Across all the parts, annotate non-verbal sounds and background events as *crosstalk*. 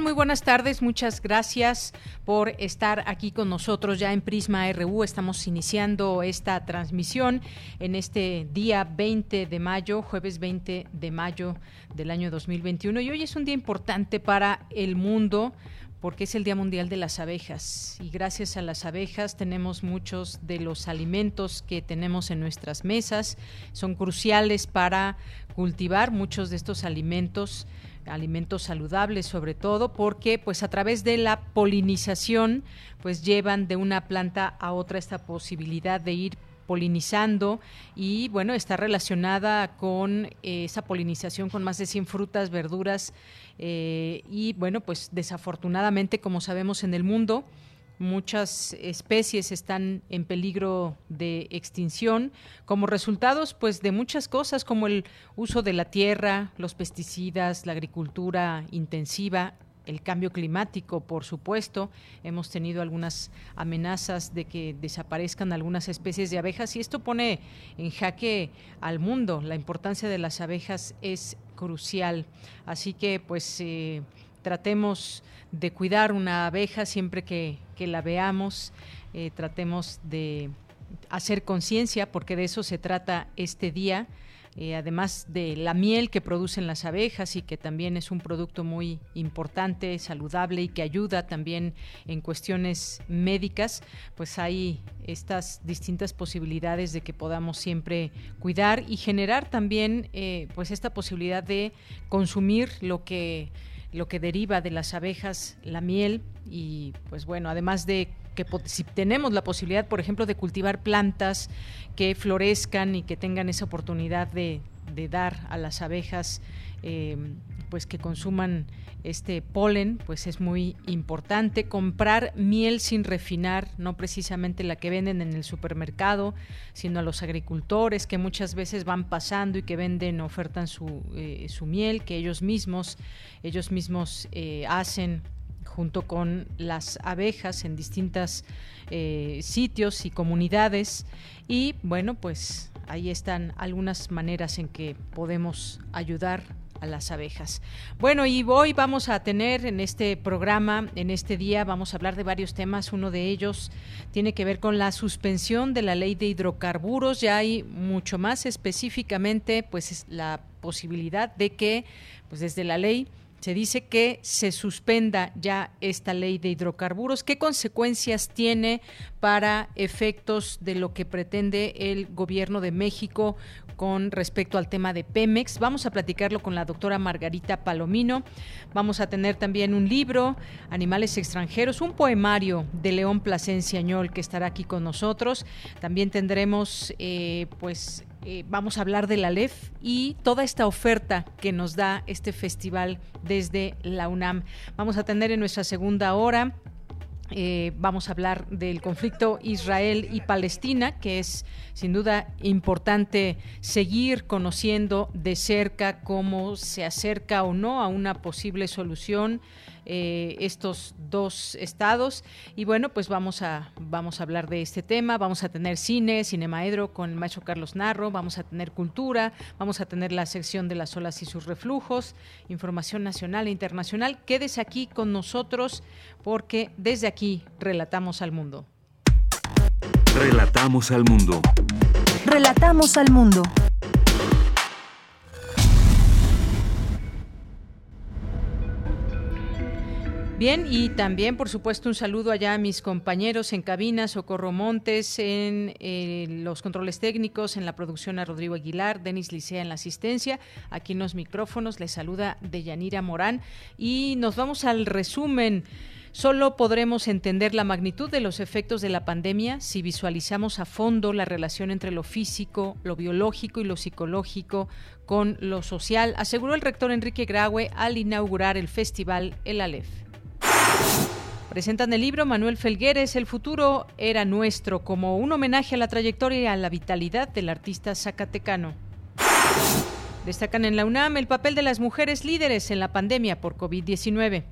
Muy buenas tardes, muchas gracias por estar aquí con nosotros ya en Prisma RU. Estamos iniciando esta transmisión en este día 20 de mayo, jueves 20 de mayo del año 2021. Y hoy es un día importante para el mundo porque es el Día Mundial de las Abejas y gracias a las abejas tenemos muchos de los alimentos que tenemos en nuestras mesas. Son cruciales para cultivar muchos de estos alimentos alimentos saludables sobre todo porque pues a través de la polinización pues llevan de una planta a otra esta posibilidad de ir polinizando y bueno, está relacionada con eh, esa polinización con más de 100 frutas, verduras eh, y bueno, pues desafortunadamente como sabemos en el mundo muchas especies están en peligro de extinción como resultados pues de muchas cosas como el uso de la tierra, los pesticidas, la agricultura intensiva, el cambio climático, por supuesto. Hemos tenido algunas amenazas de que desaparezcan algunas especies de abejas y esto pone en jaque al mundo. La importancia de las abejas es crucial. Así que pues eh, tratemos de cuidar una abeja siempre que, la veamos, eh, tratemos de hacer conciencia, porque de eso se trata este día, eh, además de la miel que producen las abejas y que también es un producto muy importante, saludable y que ayuda también en cuestiones médicas, pues hay estas distintas posibilidades de que podamos siempre cuidar y generar también eh, pues esta posibilidad de consumir lo que lo que deriva de las abejas, la miel y pues bueno, además de que si tenemos la posibilidad, por ejemplo, de cultivar plantas que florezcan y que tengan esa oportunidad de, de dar a las abejas eh, pues que consuman este polen, pues es muy importante. Comprar miel sin refinar, no precisamente la que venden en el supermercado, sino a los agricultores que muchas veces van pasando y que venden, ofertan su, eh, su miel, que ellos mismos, ellos mismos eh, hacen junto con las abejas en distintos eh, sitios y comunidades. Y bueno, pues ahí están algunas maneras en que podemos ayudar a las abejas. Bueno, y hoy vamos a tener en este programa, en este día, vamos a hablar de varios temas. Uno de ellos tiene que ver con la suspensión de la ley de hidrocarburos. Ya hay mucho más específicamente, pues es la posibilidad de que, pues desde la ley, se dice que se suspenda ya esta ley de hidrocarburos. ¿Qué consecuencias tiene para efectos de lo que pretende el gobierno de México con respecto al tema de Pemex? Vamos a platicarlo con la doctora Margarita Palomino. Vamos a tener también un libro, Animales extranjeros, un poemario de León Plasencia Añol que estará aquí con nosotros. También tendremos, eh, pues, eh, vamos a hablar de la LEF y toda esta oferta que nos da este festival desde la UNAM. Vamos a tener en nuestra segunda hora eh, vamos a hablar del conflicto Israel y Palestina, que es sin duda importante seguir conociendo de cerca cómo se acerca o no a una posible solución eh, estos dos estados. Y bueno, pues vamos a, vamos a hablar de este tema. Vamos a tener cine, Cinemaedro con el maestro Carlos Narro, vamos a tener cultura, vamos a tener la sección de las olas y sus reflujos, información nacional e internacional. Quédese aquí con nosotros porque desde aquí relatamos al mundo. Relatamos al mundo. Relatamos al mundo. Bien, y también, por supuesto, un saludo allá a mis compañeros en cabina, Socorro Montes, en eh, los controles técnicos, en la producción a Rodrigo Aguilar, Denis Licea en la asistencia, aquí en los micrófonos, les saluda Deyanira Morán y nos vamos al resumen Solo podremos entender la magnitud de los efectos de la pandemia si visualizamos a fondo la relación entre lo físico, lo biológico y lo psicológico con lo social, aseguró el rector Enrique Graue al inaugurar el festival El Aleph. Presentan el libro Manuel Felgueres, El futuro era nuestro, como un homenaje a la trayectoria y a la vitalidad del artista zacatecano. Destacan en la UNAM el papel de las mujeres líderes en la pandemia por COVID-19.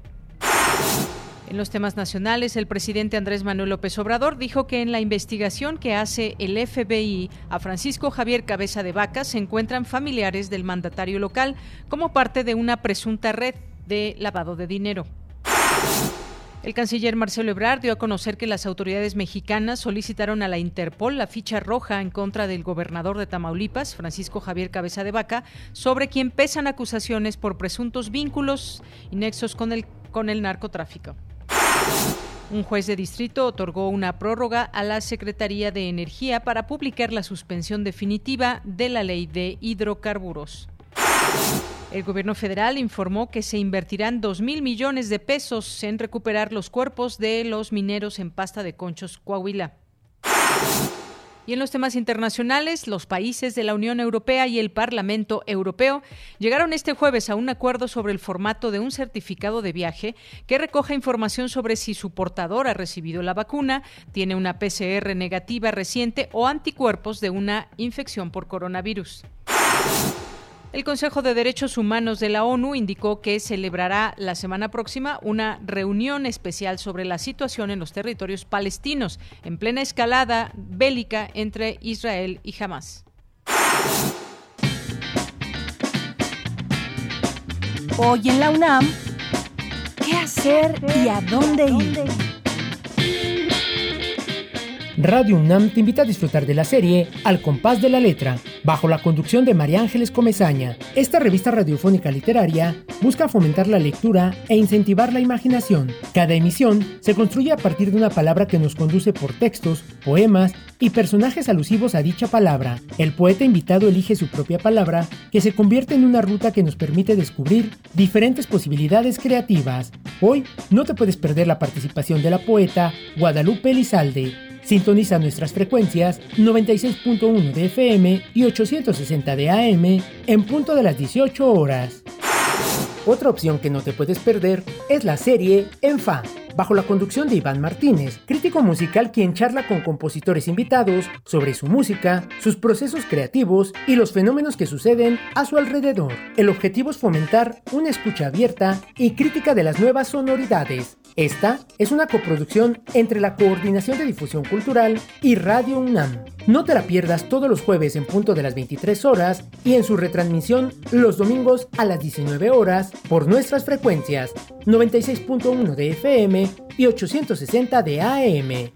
En los temas nacionales, el presidente Andrés Manuel López Obrador dijo que en la investigación que hace el FBI a Francisco Javier Cabeza de Vaca se encuentran familiares del mandatario local como parte de una presunta red de lavado de dinero. El canciller Marcelo Ebrard dio a conocer que las autoridades mexicanas solicitaron a la Interpol la ficha roja en contra del gobernador de Tamaulipas, Francisco Javier Cabeza de Vaca, sobre quien pesan acusaciones por presuntos vínculos y nexos con el, con el narcotráfico. Un juez de distrito otorgó una prórroga a la Secretaría de Energía para publicar la suspensión definitiva de la ley de hidrocarburos. El gobierno federal informó que se invertirán 2 mil millones de pesos en recuperar los cuerpos de los mineros en pasta de conchos Coahuila. Y en los temas internacionales, los países de la Unión Europea y el Parlamento Europeo llegaron este jueves a un acuerdo sobre el formato de un certificado de viaje que recoja información sobre si su portador ha recibido la vacuna, tiene una PCR negativa reciente o anticuerpos de una infección por coronavirus. El Consejo de Derechos Humanos de la ONU indicó que celebrará la semana próxima una reunión especial sobre la situación en los territorios palestinos, en plena escalada bélica entre Israel y Hamas. Hoy en la UNAM, ¿qué hacer y a dónde ir? Radio UNAM te invita a disfrutar de la serie Al compás de la letra, bajo la conducción de María Ángeles Comezaña. Esta revista radiofónica literaria busca fomentar la lectura e incentivar la imaginación. Cada emisión se construye a partir de una palabra que nos conduce por textos, poemas y personajes alusivos a dicha palabra. El poeta invitado elige su propia palabra, que se convierte en una ruta que nos permite descubrir diferentes posibilidades creativas. Hoy no te puedes perder la participación de la poeta Guadalupe Elizalde. Sintoniza nuestras frecuencias 96.1 de FM y 860 de AM en punto de las 18 horas. Otra opción que no te puedes perder es la serie Enfa, bajo la conducción de Iván Martínez, crítico musical quien charla con compositores invitados sobre su música, sus procesos creativos y los fenómenos que suceden a su alrededor. El objetivo es fomentar una escucha abierta y crítica de las nuevas sonoridades, esta es una coproducción entre la Coordinación de Difusión Cultural y Radio UNAM. No te la pierdas todos los jueves en punto de las 23 horas y en su retransmisión los domingos a las 19 horas por nuestras frecuencias 96.1 de FM y 860 de AM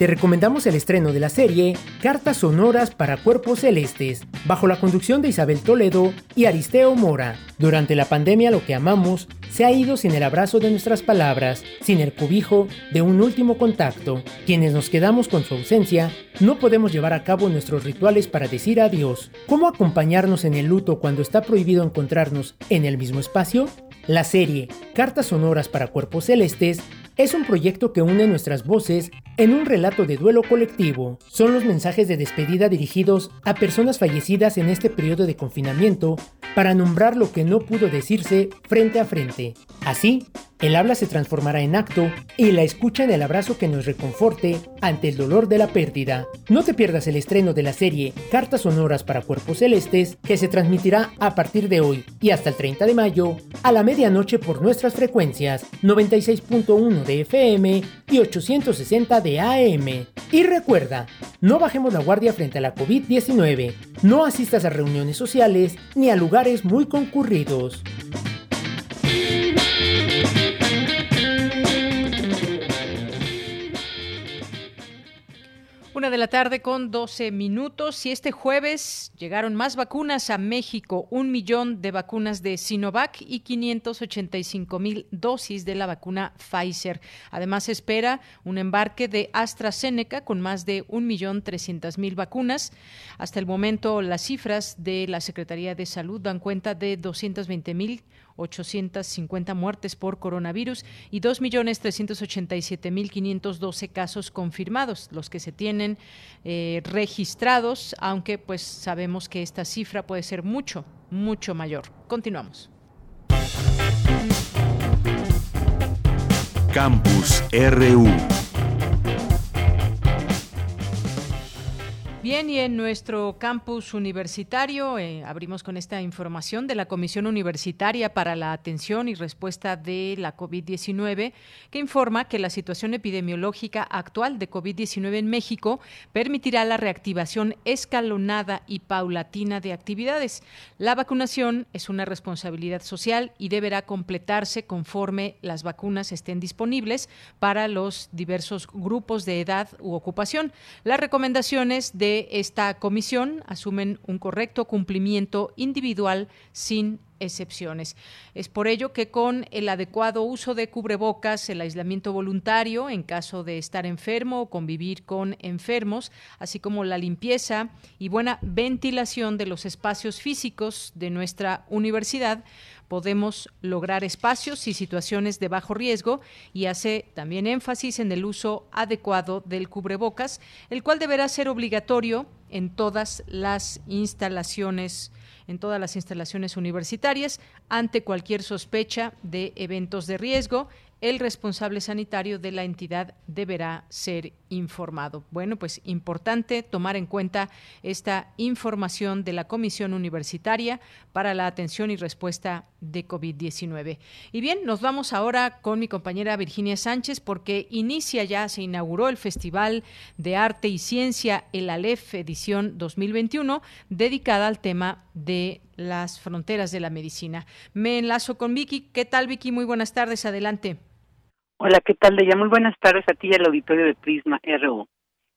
te recomendamos el estreno de la serie Cartas Sonoras para Cuerpos Celestes, bajo la conducción de Isabel Toledo y Aristeo Mora. Durante la pandemia lo que amamos se ha ido sin el abrazo de nuestras palabras, sin el cobijo de un último contacto. Quienes nos quedamos con su ausencia, no podemos llevar a cabo nuestros rituales para decir adiós. ¿Cómo acompañarnos en el luto cuando está prohibido encontrarnos en el mismo espacio? La serie Cartas Sonoras para Cuerpos Celestes es un proyecto que une nuestras voces en un relato de duelo colectivo. Son los mensajes de despedida dirigidos a personas fallecidas en este periodo de confinamiento para nombrar lo que no pudo decirse frente a frente. Así, el habla se transformará en acto y la escucha en el abrazo que nos reconforte ante el dolor de la pérdida. No te pierdas el estreno de la serie Cartas Sonoras para Cuerpos Celestes que se transmitirá a partir de hoy y hasta el 30 de mayo a la medianoche por nuestras frecuencias 96.1 de FM y 860 de AM. Y recuerda, no bajemos la guardia frente a la COVID-19, no asistas a reuniones sociales ni a lugares muy concurridos. Una de la tarde con 12 minutos y este jueves llegaron más vacunas a México, un millón de vacunas de Sinovac y 585 mil dosis de la vacuna Pfizer. Además espera un embarque de AstraZeneca con más de un millón trescientas mil vacunas. Hasta el momento las cifras de la Secretaría de Salud dan cuenta de 220 mil 850 muertes por coronavirus y 2.387.512 casos confirmados, los que se tienen eh, registrados, aunque pues sabemos que esta cifra puede ser mucho, mucho mayor. Continuamos. Campus RU Bien, y en nuestro campus universitario eh, abrimos con esta información de la Comisión Universitaria para la Atención y Respuesta de la COVID-19, que informa que la situación epidemiológica actual de COVID-19 en México permitirá la reactivación escalonada y paulatina de actividades. La vacunación es una responsabilidad social y deberá completarse conforme las vacunas estén disponibles para los diversos grupos de edad u ocupación. Las recomendaciones de esta comisión asumen un correcto cumplimiento individual sin excepciones. Es por ello que con el adecuado uso de cubrebocas, el aislamiento voluntario en caso de estar enfermo o convivir con enfermos, así como la limpieza y buena ventilación de los espacios físicos de nuestra universidad, podemos lograr espacios y situaciones de bajo riesgo y hace también énfasis en el uso adecuado del cubrebocas, el cual deberá ser obligatorio en todas las instalaciones en todas las instalaciones universitarias ante cualquier sospecha de eventos de riesgo el responsable sanitario de la entidad deberá ser informado. Bueno, pues importante tomar en cuenta esta información de la Comisión Universitaria para la Atención y Respuesta de COVID-19. Y bien, nos vamos ahora con mi compañera Virginia Sánchez porque inicia ya, se inauguró el Festival de Arte y Ciencia, el ALEF edición 2021, dedicada al tema de las fronteras de la medicina. Me enlazo con Vicky. ¿Qué tal, Vicky? Muy buenas tardes. Adelante. Hola, ¿qué tal, Deya? Muy buenas tardes a ti y al auditorio de Prisma RU.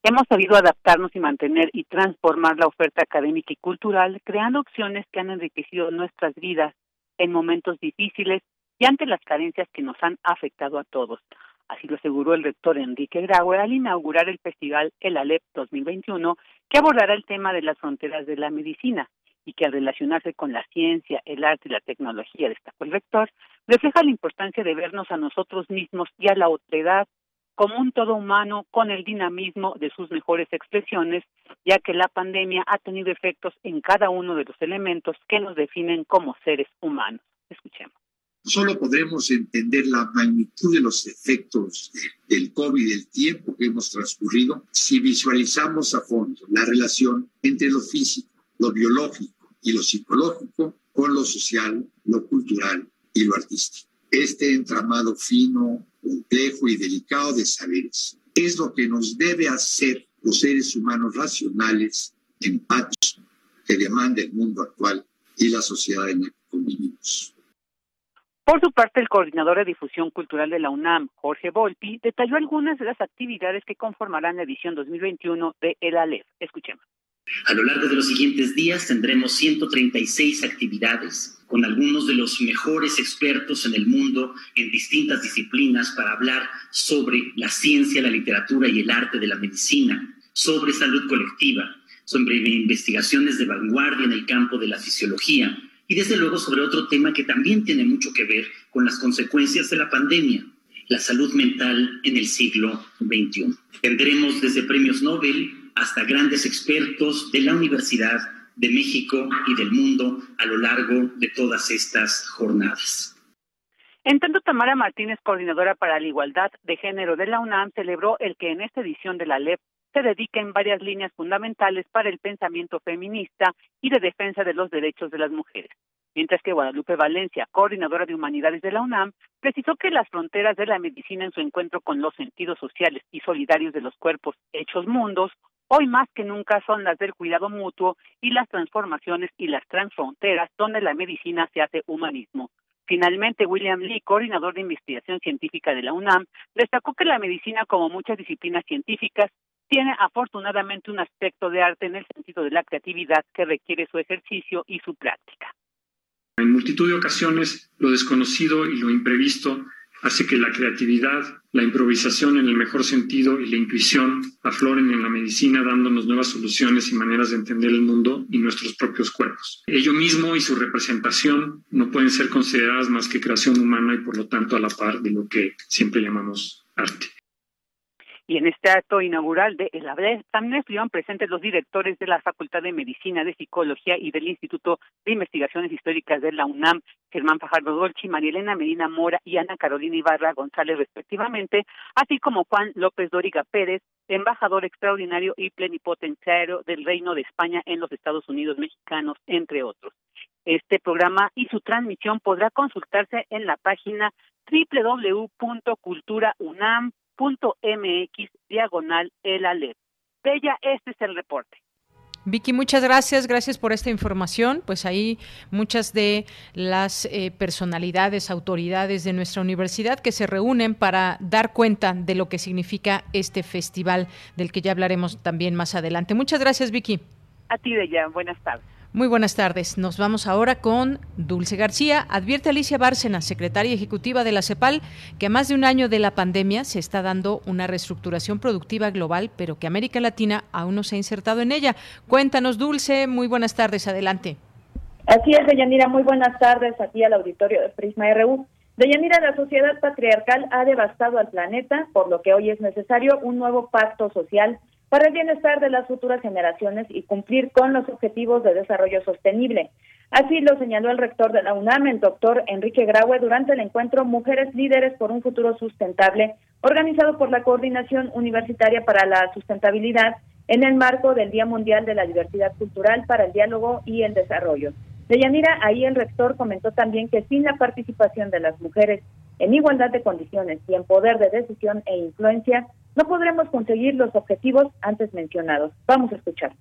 Hemos sabido adaptarnos y mantener y transformar la oferta académica y cultural, creando opciones que han enriquecido nuestras vidas en momentos difíciles y ante las carencias que nos han afectado a todos. Así lo aseguró el rector Enrique Graue al inaugurar el festival El Alep 2021, que abordará el tema de las fronteras de la medicina y que al relacionarse con la ciencia, el arte y la tecnología, destacó el rector, refleja la importancia de vernos a nosotros mismos y a la otredad como un todo humano con el dinamismo de sus mejores expresiones, ya que la pandemia ha tenido efectos en cada uno de los elementos que nos definen como seres humanos. Escuchemos. Solo podremos entender la magnitud de los efectos del COVID, el tiempo que hemos transcurrido, si visualizamos a fondo la relación entre lo físico, lo biológico y lo psicológico con lo social, lo cultural y lo artístico. Este entramado fino, complejo y delicado de saberes es lo que nos debe hacer los seres humanos racionales, empáticos, que demanda el mundo actual y la sociedad en la que convivimos. Por su parte, el coordinador de difusión cultural de la UNAM, Jorge Volpi, detalló algunas de las actividades que conformarán la edición 2021 de El Aleph. Escuchemos. A lo largo de los siguientes días tendremos 136 actividades con algunos de los mejores expertos en el mundo en distintas disciplinas para hablar sobre la ciencia, la literatura y el arte de la medicina, sobre salud colectiva, sobre investigaciones de vanguardia en el campo de la fisiología y desde luego sobre otro tema que también tiene mucho que ver con las consecuencias de la pandemia, la salud mental en el siglo XXI. Tendremos desde premios Nobel hasta grandes expertos de la Universidad de México y del mundo a lo largo de todas estas jornadas. En tanto, Tamara Martínez, coordinadora para la igualdad de género de la UNAM, celebró el que en esta edición de la LEP se dedica en varias líneas fundamentales para el pensamiento feminista y de defensa de los derechos de las mujeres. Mientras que Guadalupe Valencia, coordinadora de humanidades de la UNAM, precisó que las fronteras de la medicina en su encuentro con los sentidos sociales y solidarios de los cuerpos hechos mundos hoy más que nunca son las del cuidado mutuo y las transformaciones y las transfronteras donde la medicina se hace humanismo. Finalmente, William Lee, coordinador de investigación científica de la UNAM, destacó que la medicina, como muchas disciplinas científicas, tiene afortunadamente un aspecto de arte en el sentido de la creatividad que requiere su ejercicio y su práctica. En multitud de ocasiones, lo desconocido y lo imprevisto hace que la creatividad, la improvisación en el mejor sentido y la intuición afloren en la medicina dándonos nuevas soluciones y maneras de entender el mundo y nuestros propios cuerpos. Ello mismo y su representación no pueden ser consideradas más que creación humana y por lo tanto a la par de lo que siempre llamamos arte. Y en este acto inaugural de El también estuvieron presentes los directores de la Facultad de Medicina, de Psicología y del Instituto de Investigaciones Históricas de la UNAM, Germán Fajardo Dolci, María Elena Medina Mora y Ana Carolina Ibarra González, respectivamente, así como Juan López Dóriga Pérez, embajador extraordinario y plenipotenciario del Reino de España en los Estados Unidos mexicanos, entre otros. Este programa y su transmisión podrá consultarse en la página www.culturaunam.com mx diagonal el alert. Bella, este es el reporte. Vicky, muchas gracias, gracias por esta información. Pues ahí muchas de las eh, personalidades, autoridades de nuestra universidad que se reúnen para dar cuenta de lo que significa este festival del que ya hablaremos también más adelante. Muchas gracias, Vicky. A ti, Bella, buenas tardes. Muy buenas tardes. Nos vamos ahora con Dulce García. Advierte Alicia Bárcena, secretaria ejecutiva de la CEPAL, que a más de un año de la pandemia se está dando una reestructuración productiva global, pero que América Latina aún no se ha insertado en ella. Cuéntanos, Dulce. Muy buenas tardes. Adelante. Así es, Deyanira. Muy buenas tardes aquí al auditorio de Prisma RU. Deyanira, la sociedad patriarcal ha devastado al planeta, por lo que hoy es necesario un nuevo pacto social para el bienestar de las futuras generaciones y cumplir con los objetivos de desarrollo sostenible. Así lo señaló el rector de la UNAM, el doctor Enrique Graue, durante el encuentro Mujeres Líderes por un Futuro Sustentable, organizado por la Coordinación Universitaria para la Sustentabilidad en el marco del Día Mundial de la Diversidad Cultural para el Diálogo y el Desarrollo. Deyanira, ahí el rector comentó también que sin la participación de las mujeres en igualdad de condiciones y en poder de decisión e influencia, no podremos conseguir los objetivos antes mencionados. Vamos a escuchar.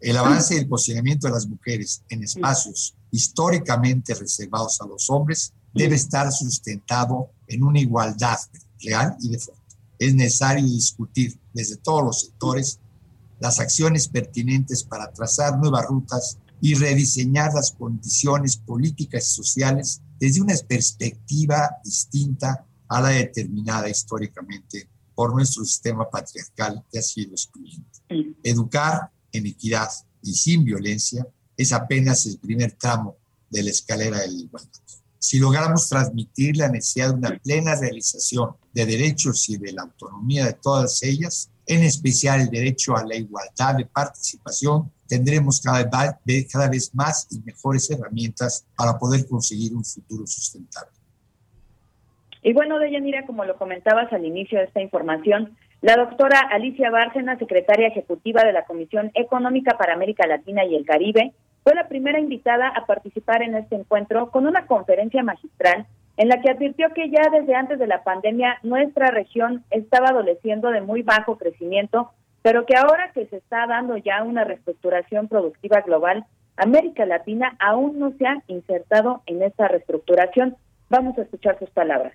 El avance y el posicionamiento de las mujeres en espacios históricamente reservados a los hombres debe estar sustentado en una igualdad real y de fondo. Es necesario discutir desde todos los sectores las acciones pertinentes para trazar nuevas rutas y rediseñar las condiciones políticas y sociales desde una perspectiva distinta a la determinada históricamente por nuestro sistema patriarcal que ha sido excluyente. Educar en equidad y sin violencia es apenas el primer tramo de la escalera de la igualdad. Si logramos transmitir la necesidad de una plena realización de derechos y de la autonomía de todas ellas, en especial el derecho a la igualdad de participación, tendremos cada vez, cada vez más y mejores herramientas para poder conseguir un futuro sustentable. Y bueno, Deyanira, como lo comentabas al inicio de esta información, la doctora Alicia Bárcena, secretaria ejecutiva de la Comisión Económica para América Latina y el Caribe, fue la primera invitada a participar en este encuentro con una conferencia magistral en la que advirtió que ya desde antes de la pandemia nuestra región estaba adoleciendo de muy bajo crecimiento, pero que ahora que se está dando ya una reestructuración productiva global, América Latina aún no se ha insertado en esa reestructuración. Vamos a escuchar sus palabras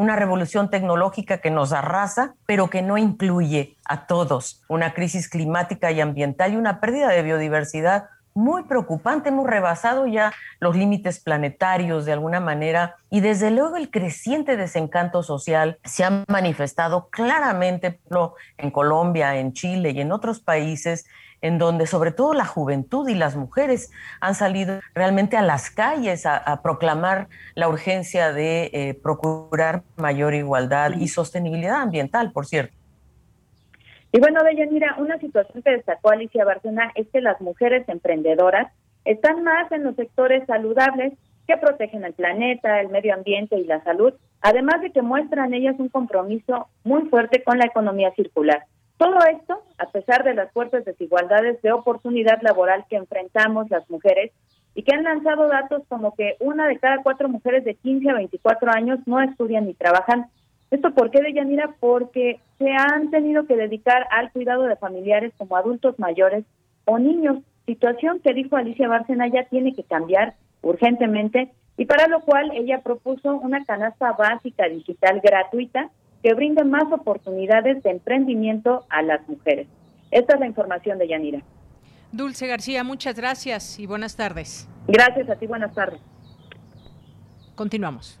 una revolución tecnológica que nos arrasa, pero que no incluye a todos, una crisis climática y ambiental y una pérdida de biodiversidad muy preocupante, hemos rebasado ya los límites planetarios de alguna manera y desde luego el creciente desencanto social se ha manifestado claramente en Colombia, en Chile y en otros países en donde sobre todo la juventud y las mujeres han salido realmente a las calles a, proclamar la urgencia de eh, procurar mayor igualdad y sostenibilidad ambiental, por cierto. Y bueno, Deyanira, una situación que destacó Alicia Bárcena es que las mujeres emprendedoras están más en los sectores saludables que protegen el planeta, el medio ambiente y la salud, además de que muestran ellas un compromiso muy fuerte con la economía circular. Todo esto, a pesar de las fuertes desigualdades de oportunidad laboral que enfrentamos las mujeres y que han lanzado datos como que una de cada cuatro mujeres de 15 a 24 años no estudian ni trabajan. ¿Esto por qué, Deyanira? Porque se han tenido que dedicar al cuidado de familiares como adultos mayores o niños, situación que dijo Alicia Bárcena ya tiene que cambiar urgentemente y para lo cual ella propuso una canasta básica digital gratuita que brinde más oportunidades de emprendimiento a las mujeres. Esta es la información de Yanira. Dulce García, muchas gracias y buenas tardes. Gracias a ti, buenas tardes. Continuamos.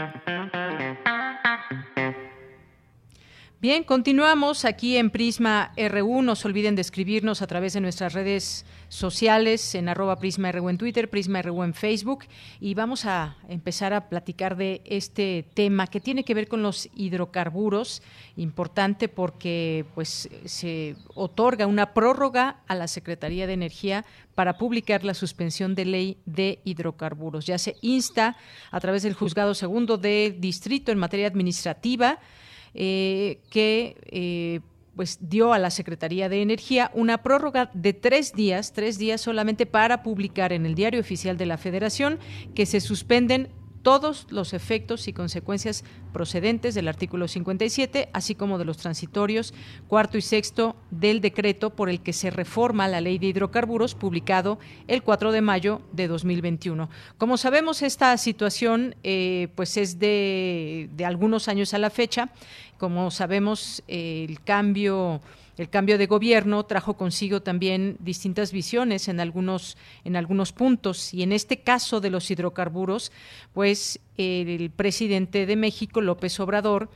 Bien, continuamos aquí en Prisma RU. No se olviden de escribirnos a través de nuestras redes sociales en arroba Prisma RU en Twitter, Prisma RU en Facebook. Y vamos a empezar a platicar de este tema que tiene que ver con los hidrocarburos. Importante porque pues se otorga una prórroga a la Secretaría de Energía para publicar la suspensión de ley de hidrocarburos. Ya se insta a través del juzgado segundo de distrito en materia administrativa eh, que eh, pues dio a la Secretaría de Energía una prórroga de tres días, tres días solamente para publicar en el Diario Oficial de la Federación que se suspenden todos los efectos y consecuencias procedentes del artículo 57, así como de los transitorios cuarto y sexto del decreto por el que se reforma la ley de hidrocarburos publicado el 4 de mayo de 2021. Como sabemos, esta situación eh, pues es de, de algunos años a la fecha. Como sabemos, el cambio el cambio de gobierno trajo consigo también distintas visiones en algunos, en algunos puntos. Y en este caso de los hidrocarburos, pues el presidente de México, López Obrador,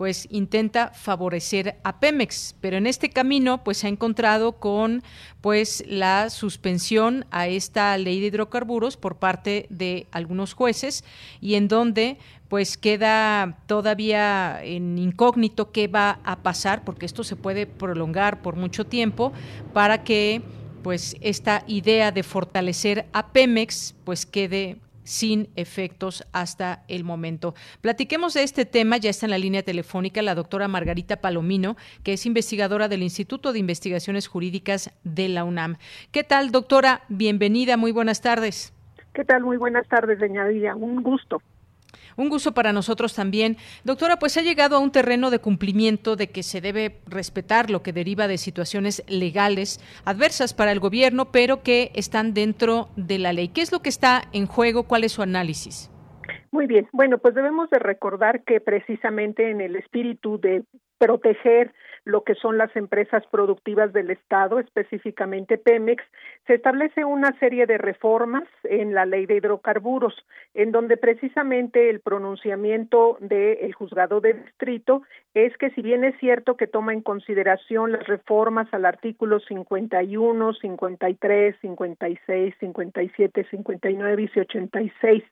pues intenta favorecer a Pemex, pero en este camino pues se ha encontrado con pues la suspensión a esta ley de hidrocarburos por parte de algunos jueces y en donde pues queda todavía en incógnito qué va a pasar porque esto se puede prolongar por mucho tiempo para que pues esta idea de fortalecer a Pemex pues quede sin efectos hasta el momento. Platiquemos de este tema, ya está en la línea telefónica la doctora Margarita Palomino, que es investigadora del Instituto de Investigaciones Jurídicas de la UNAM. ¿Qué tal, doctora? Bienvenida, muy buenas tardes. ¿Qué tal? Muy buenas tardes, doña Un gusto. Un gusto para nosotros también. Doctora, pues ha llegado a un terreno de cumplimiento de que se debe respetar lo que deriva de situaciones legales adversas para el gobierno, pero que están dentro de la ley. ¿Qué es lo que está en juego? ¿Cuál es su análisis? Muy bien. Bueno, pues debemos de recordar que precisamente en el espíritu de proteger lo que son las empresas productivas del Estado, específicamente Pemex, se establece una serie de reformas en la ley de hidrocarburos, en donde precisamente el pronunciamiento del juzgado de distrito es que si bien es cierto que toma en consideración las reformas al artículo 51, 53, 56, 57, 59 y 86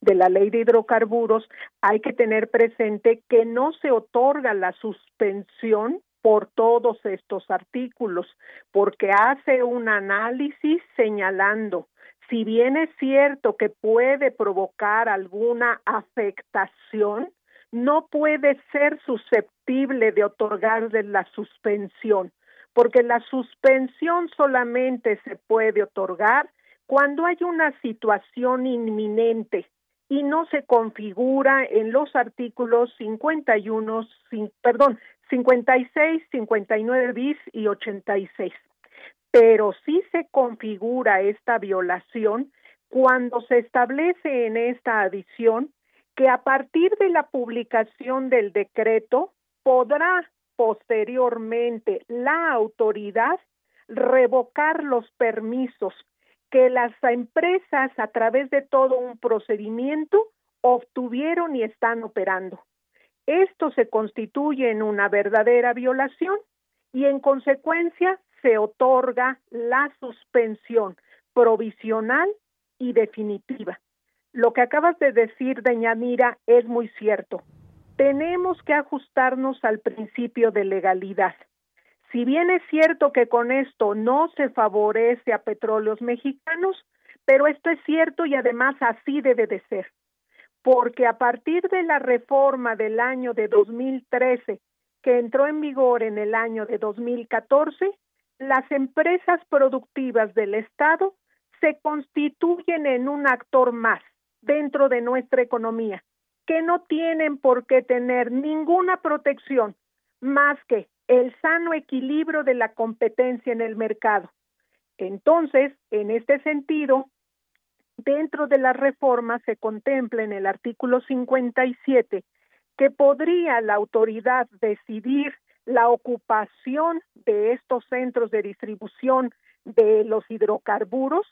de la ley de hidrocarburos, hay que tener presente que no se otorga la suspensión por todos estos artículos, porque hace un análisis señalando si bien es cierto que puede provocar alguna afectación, no puede ser susceptible de otorgarle la suspensión, porque la suspensión solamente se puede otorgar cuando hay una situación inminente y no se configura en los artículos 51, perdón, 56, 59 bis y 86. Pero sí se configura esta violación cuando se establece en esta adición que a partir de la publicación del decreto podrá posteriormente la autoridad revocar los permisos que las empresas a través de todo un procedimiento obtuvieron y están operando. Esto se constituye en una verdadera violación y en consecuencia se otorga la suspensión provisional y definitiva. Lo que acabas de decir, doña Mira, es muy cierto. Tenemos que ajustarnos al principio de legalidad. Si bien es cierto que con esto no se favorece a petróleos mexicanos, pero esto es cierto y además así debe de ser porque a partir de la reforma del año de 2013, que entró en vigor en el año de 2014, las empresas productivas del Estado se constituyen en un actor más dentro de nuestra economía, que no tienen por qué tener ninguna protección más que el sano equilibrio de la competencia en el mercado. Entonces, en este sentido, dentro de la reforma se contempla en el artículo 57 que podría la autoridad decidir la ocupación de estos centros de distribución de los hidrocarburos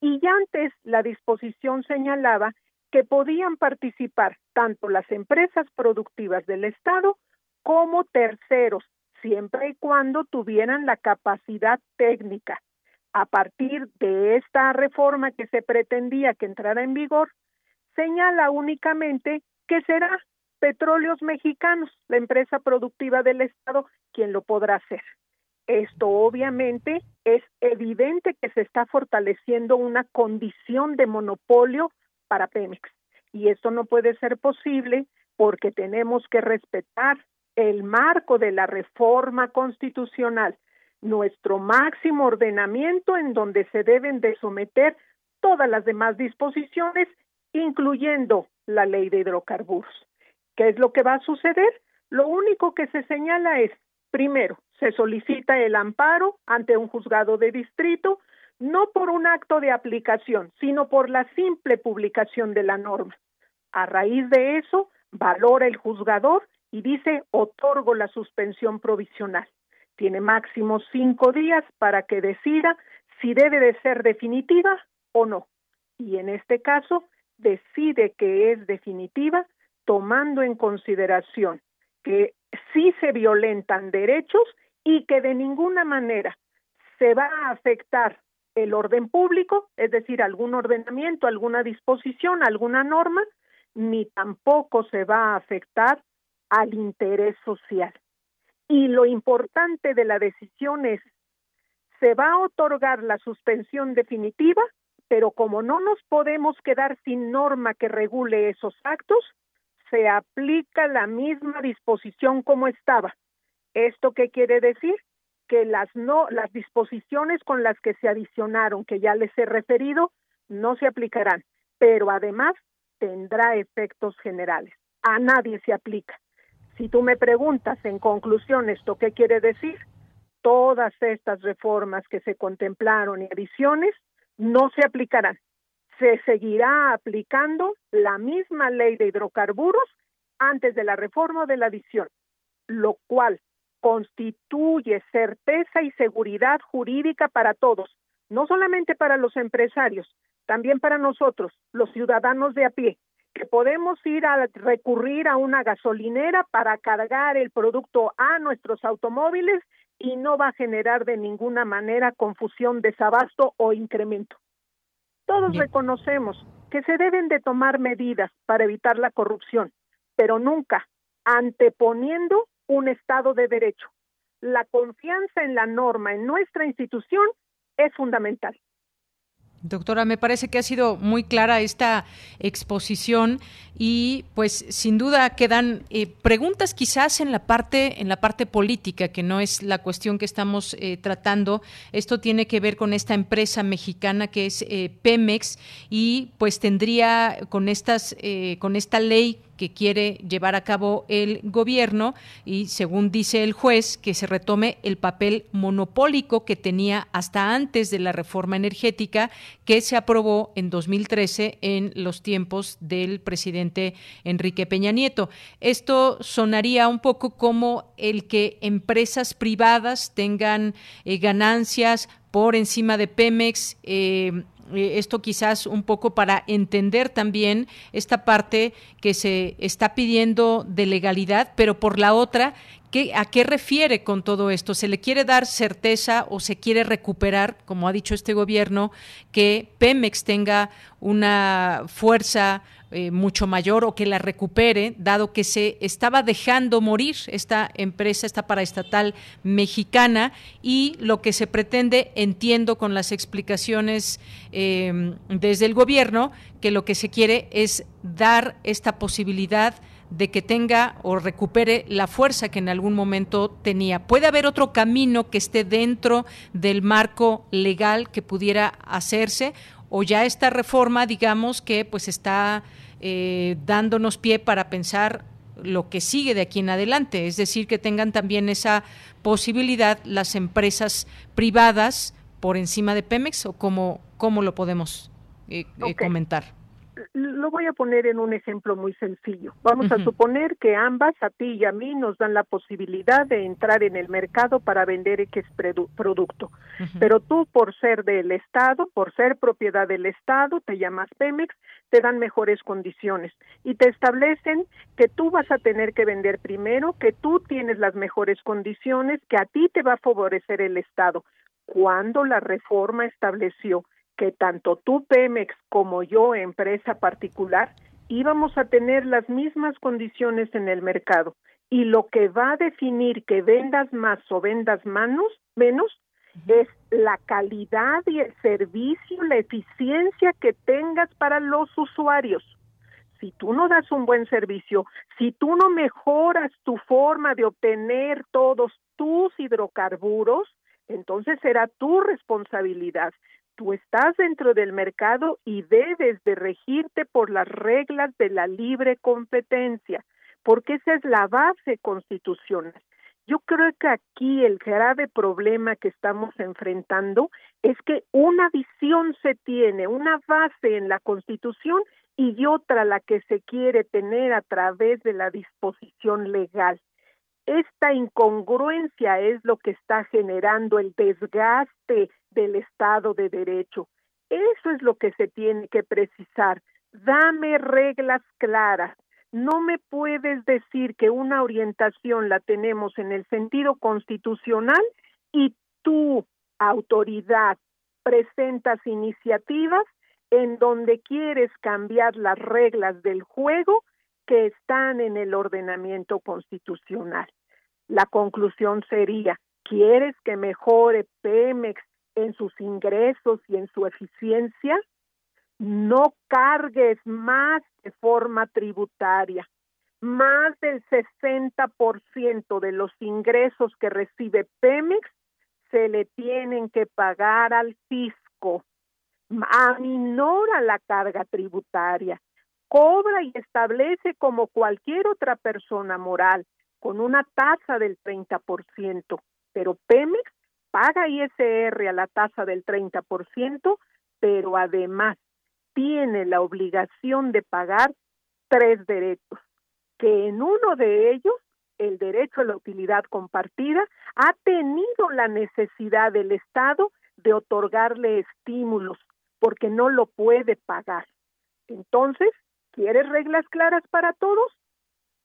y ya antes la disposición señalaba que podían participar tanto las empresas productivas del Estado como terceros, siempre y cuando tuvieran la capacidad técnica. A partir de esta reforma que se pretendía que entrara en vigor, señala únicamente que será Petróleos Mexicanos, la empresa productiva del Estado, quien lo podrá hacer. Esto obviamente es evidente que se está fortaleciendo una condición de monopolio para Pemex. Y esto no puede ser posible porque tenemos que respetar el marco de la reforma constitucional, nuestro máximo ordenamiento en donde se deben de someter todas las demás disposiciones, incluyendo la ley de hidrocarburos. ¿Qué es lo que va a suceder? Lo único que se señala es, primero, se solicita el amparo ante un juzgado de distrito, no por un acto de aplicación, sino por la simple publicación de la norma. A raíz de eso, valora el juzgador y dice otorgo la suspensión provisional. Tiene máximo cinco días para que decida si debe de ser definitiva o no. Y en este caso, decide que es definitiva tomando en consideración que sí se violentan derechos y que de ninguna manera se va a afectar el orden público, es decir, algún ordenamiento, alguna disposición, alguna norma, ni tampoco se va a afectar al interés social. Y lo importante de la decisión es, se va a otorgar la suspensión definitiva, pero como no nos podemos quedar sin norma que regule esos actos, se aplica la misma disposición como estaba. ¿Esto qué quiere decir? Que las no las disposiciones con las que se adicionaron, que ya les he referido, no se aplicarán, pero además tendrá efectos generales. A nadie se aplica. Si tú me preguntas en conclusión esto qué quiere decir, todas estas reformas que se contemplaron y adiciones no se aplicarán. Se seguirá aplicando la misma ley de hidrocarburos antes de la reforma de la adición, lo cual constituye certeza y seguridad jurídica para todos, no solamente para los empresarios, también para nosotros, los ciudadanos de a pie, que podemos ir a recurrir a una gasolinera para cargar el producto a nuestros automóviles y no va a generar de ninguna manera confusión, desabasto o incremento. Todos reconocemos que se deben de tomar medidas para evitar la corrupción, pero nunca anteponiendo un Estado de Derecho. La confianza en la norma en nuestra institución es fundamental. Doctora, me parece que ha sido muy clara esta exposición y pues sin duda quedan eh, preguntas quizás en la parte en la parte política que no es la cuestión que estamos eh, tratando. Esto tiene que ver con esta empresa mexicana que es eh, Pemex y pues tendría con estas con esta ley que quiere llevar a cabo el gobierno y, según dice el juez, que se retome el papel monopólico que tenía hasta antes de la reforma energética que se aprobó en 2013 en los tiempos del presidente Enrique Peña Nieto. Esto sonaría un poco como el que empresas privadas tengan eh, ganancias por encima de Pemex. Eh, eh, esto quizás un poco para entender también esta parte que se está pidiendo de legalidad, pero por la otra, ¿A qué refiere con todo esto? ¿Se le quiere dar certeza o se quiere recuperar, como ha dicho este gobierno, que Pemex tenga una fuerza eh, mucho mayor o que la recupere, dado que se estaba dejando morir esta empresa, esta paraestatal mexicana, y lo que se pretende, entiendo con las explicaciones em, desde el gobierno, que lo que se quiere es dar esta posibilidad de que tenga o recupere la fuerza que en algún momento tenía. ¿Puede haber otro camino que esté dentro del marco legal que pudiera hacerse? ¿O ya esta reforma, digamos, que pues está eh, dándonos pie para pensar lo que sigue de aquí en adelante, es decir, que tengan también esa posibilidad las empresas privadas por encima de Pemex o cómo, cómo lo podemos eh, eh, comentar. Lo voy a poner en un ejemplo muy sencillo. Vamos a suponer que ambas, a ti y a mí, nos dan la posibilidad de entrar en el mercado para vender X producto. Pero tú, por ser del Estado, por ser propiedad del Estado, te llamas Pemex, te dan mejores condiciones y te establecen que tú vas a tener que vender primero, que tú tienes las mejores condiciones, que a ti te va a favorecer el Estado. Cuando la reforma estableció que tanto tú Pemex como yo empresa particular íbamos a tener las mismas condiciones en el mercado. Y lo que va a definir que vendas más o vendas menos, menos es la calidad y el servicio, la eficiencia que tengas para los usuarios. Si tú no das un buen servicio, si tú no mejoras tu forma de obtener todos tus hidrocarburos, entonces será tu responsabilidad tú estás dentro del mercado y debes de regirte por las reglas de la libre competencia, porque esa es la base constitucional. Yo creo que aquí el grave problema que estamos enfrentando es que una visión se tiene, una base en la Constitución y otra la que se quiere tener a través de la disposición legal. Esta incongruencia es lo que está generando el desgaste del Estado de Derecho. Eso es lo que se tiene que precisar. Dame reglas claras. No me puedes decir que una orientación la tenemos en el sentido constitucional y tú, autoridad, presentas iniciativas en donde quieres cambiar las reglas del juego que están en el ordenamiento constitucional. La conclusión sería, ¿quieres que mejore Pemex en sus ingresos y en su eficiencia? No cargues más de forma tributaria. Más del 60% de los ingresos que recibe Pemex se le tienen que pagar al fisco. Aminora la carga tributaria cobra y establece como cualquier otra persona moral con una tasa del 30%, pero Pemex paga ISR a la tasa del 30%, pero además tiene la obligación de pagar tres derechos, que en uno de ellos, el derecho a la utilidad compartida, ha tenido la necesidad del Estado de otorgarle estímulos porque no lo puede pagar. Entonces, ¿Quieres reglas claras para todos?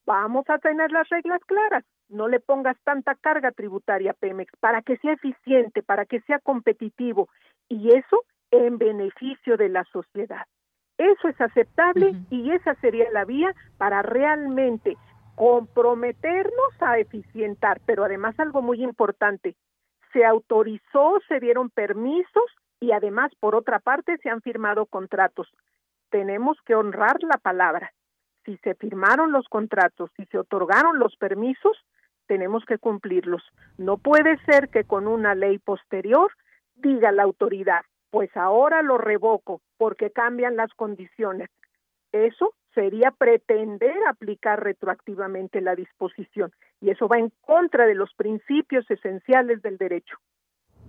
Vamos a tener las reglas claras. No le pongas tanta carga tributaria a Pemex para que sea eficiente, para que sea competitivo y eso en beneficio de la sociedad. Eso es aceptable y esa sería la vía para realmente comprometernos a eficientar, pero además algo muy importante, se autorizó, se dieron permisos y además por otra parte se han firmado contratos tenemos que honrar la palabra. Si se firmaron los contratos, si se otorgaron los permisos, tenemos que cumplirlos. No puede ser que con una ley posterior diga la autoridad, pues ahora lo revoco porque cambian las condiciones. Eso sería pretender aplicar retroactivamente la disposición y eso va en contra de los principios esenciales del derecho.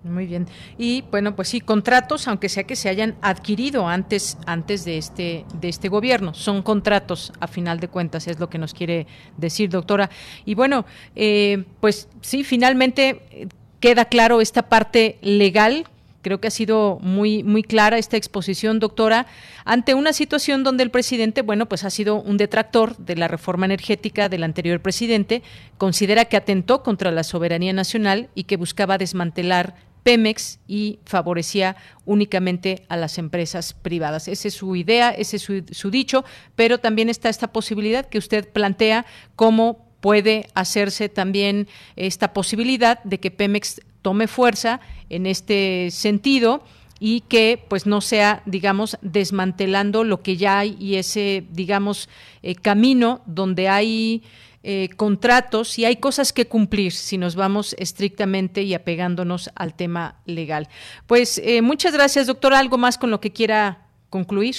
Muy bien. Y bueno, pues sí, contratos, aunque sea que se hayan adquirido antes, antes de este, de este gobierno, son contratos a final de cuentas, es lo que nos quiere decir, doctora. Y bueno, eh, pues sí, finalmente eh, queda claro esta parte legal Creo que ha sido muy, muy clara esta exposición, doctora, ante una situación donde el presidente, bueno, pues ha sido un detractor de la reforma energética del anterior presidente, considera que atentó contra la soberanía nacional y que buscaba desmantelar Pemex y favorecía únicamente a las empresas privadas. Esa es su idea, ese es su, dicho, pero también está esta posibilidad que usted plantea cómo puede hacerse también esta posibilidad de que Pemex tome fuerza en este sentido y que pues no sea digamos desmantelando lo que ya hay y ese digamos eh, camino donde hay eh, contratos y hay cosas que cumplir si nos vamos estrictamente y apegándonos al tema legal. Pues eh, muchas gracias, doctora. ¿Algo más con lo que quiera concluir?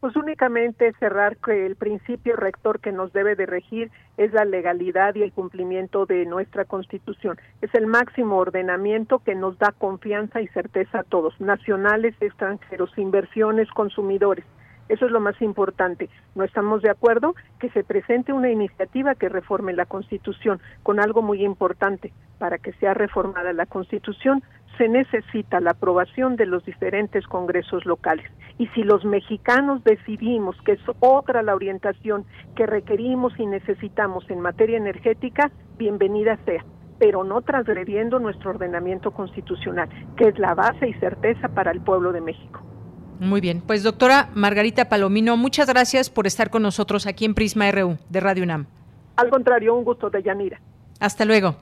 Pues únicamente cerrar que el principio rector que nos debe de regir es la legalidad y el cumplimiento de nuestra Constitución. Es el máximo ordenamiento que nos da confianza y certeza a todos, nacionales, extranjeros, inversiones, consumidores. Eso es lo más importante. No estamos de acuerdo que se presente una iniciativa que reforme la Constitución con algo muy importante. Para que sea reformada la Constitución se necesita la aprobación de los diferentes congresos locales. Y si los mexicanos decidimos que es otra la orientación que requerimos y necesitamos en materia energética, bienvenida sea pero no transgrediendo nuestro ordenamiento constitucional, que es la base y certeza para el pueblo de México. Muy bien, pues doctora Margarita Palomino, muchas gracias por estar con nosotros aquí en Prisma RU de Radio UNAM. Al contrario, un gusto de Yanira. Hasta luego.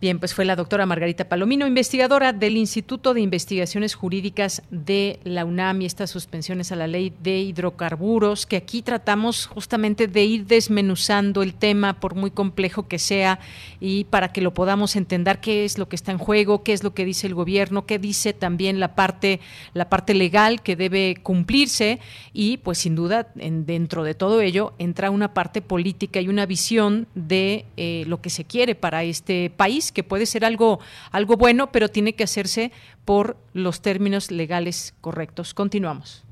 Bien, pues fue la doctora Margarita Palomino, investigadora del Instituto de Investigaciones Jurídicas de la UNAM y estas suspensiones a la ley de hidrocarburos, que aquí tratamos justamente de ir desmenuzando el tema, por muy complejo que sea, y para que lo podamos entender qué es lo que está en juego, qué es lo que dice el gobierno, qué dice también la parte, la parte legal que debe cumplirse, y pues sin duda, en, dentro de todo ello, entra una parte política y una visión de eh, lo que se quiere para este país que puede ser algo, algo bueno, pero tiene que hacerse por los términos legales correctos. Continuamos.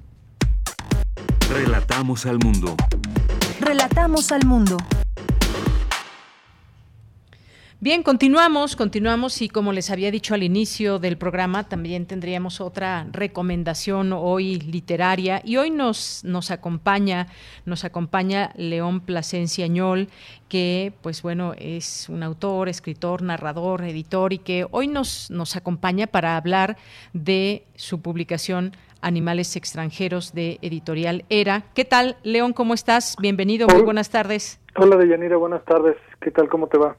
Relatamos al mundo. Relatamos al mundo. Bien, continuamos, continuamos y como les había dicho al inicio del programa, también tendríamos otra recomendación hoy literaria y hoy nos, nos acompaña, nos acompaña León Plasencia Ñol, que pues bueno, es un autor, escritor, narrador, editor y que hoy nos, nos acompaña para hablar de su publicación Animales extranjeros de Editorial Era. ¿Qué tal, León? ¿Cómo estás? Bienvenido, muy buenas tardes. Hola, Deyanira, buenas tardes. ¿Qué tal? ¿Cómo te va?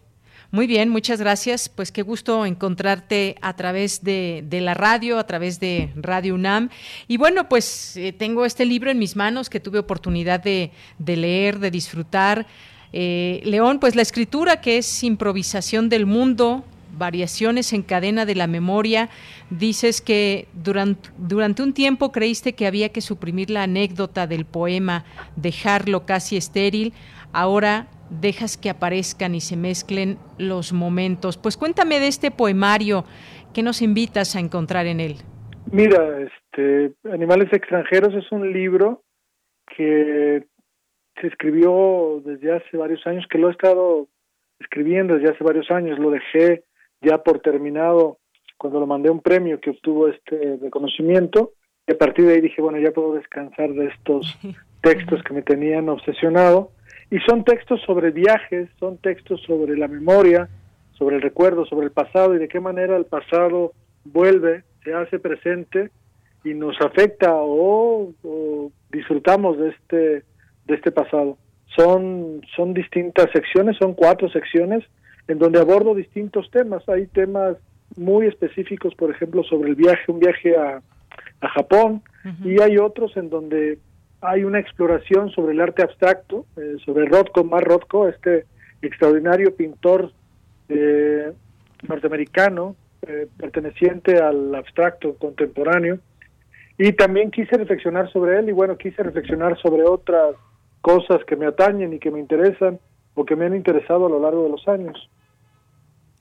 Muy bien, muchas gracias. Pues qué gusto encontrarte a través de, la radio, a través de Radio UNAM. Y bueno, pues eh, tengo este libro en mis manos que tuve oportunidad de, leer, de disfrutar. Eh, León, pues la escritura que es improvisación del mundo, variaciones en cadena de la memoria. Dices que durante, durante, un tiempo creíste que había que suprimir la anécdota del poema, dejarlo casi estéril. Ahora dejas que aparezcan y se mezclen los momentos. Pues cuéntame de este poemario, ¿qué nos invitas a encontrar en él? Mira, este, Animales extranjeros es un libro que se escribió desde hace varios años, que lo he estado escribiendo desde hace varios años, lo dejé ya por terminado cuando lo mandé un premio que obtuvo este reconocimiento y a partir de ahí dije, bueno, ya puedo descansar de estos *laughs* textos que me tenían obsesionado y son textos sobre viajes, son textos sobre la memoria, sobre el recuerdo, sobre el pasado y de qué manera el pasado vuelve, se hace presente y nos afecta o, disfrutamos de este de este pasado. Son son distintas secciones, son cuatro secciones en donde abordo distintos temas. Hay temas muy específicos, por ejemplo, sobre el viaje, un viaje a, a Japón, y hay otros en donde hay una exploración sobre el arte abstracto, eh, sobre Rothko, Mar Rothko, este extraordinario pintor eh, norteamericano eh, perteneciente al abstracto contemporáneo. Y también quise reflexionar sobre él y bueno, quise reflexionar sobre otras cosas que me atañen y que me interesan o que me han interesado a lo largo de los años.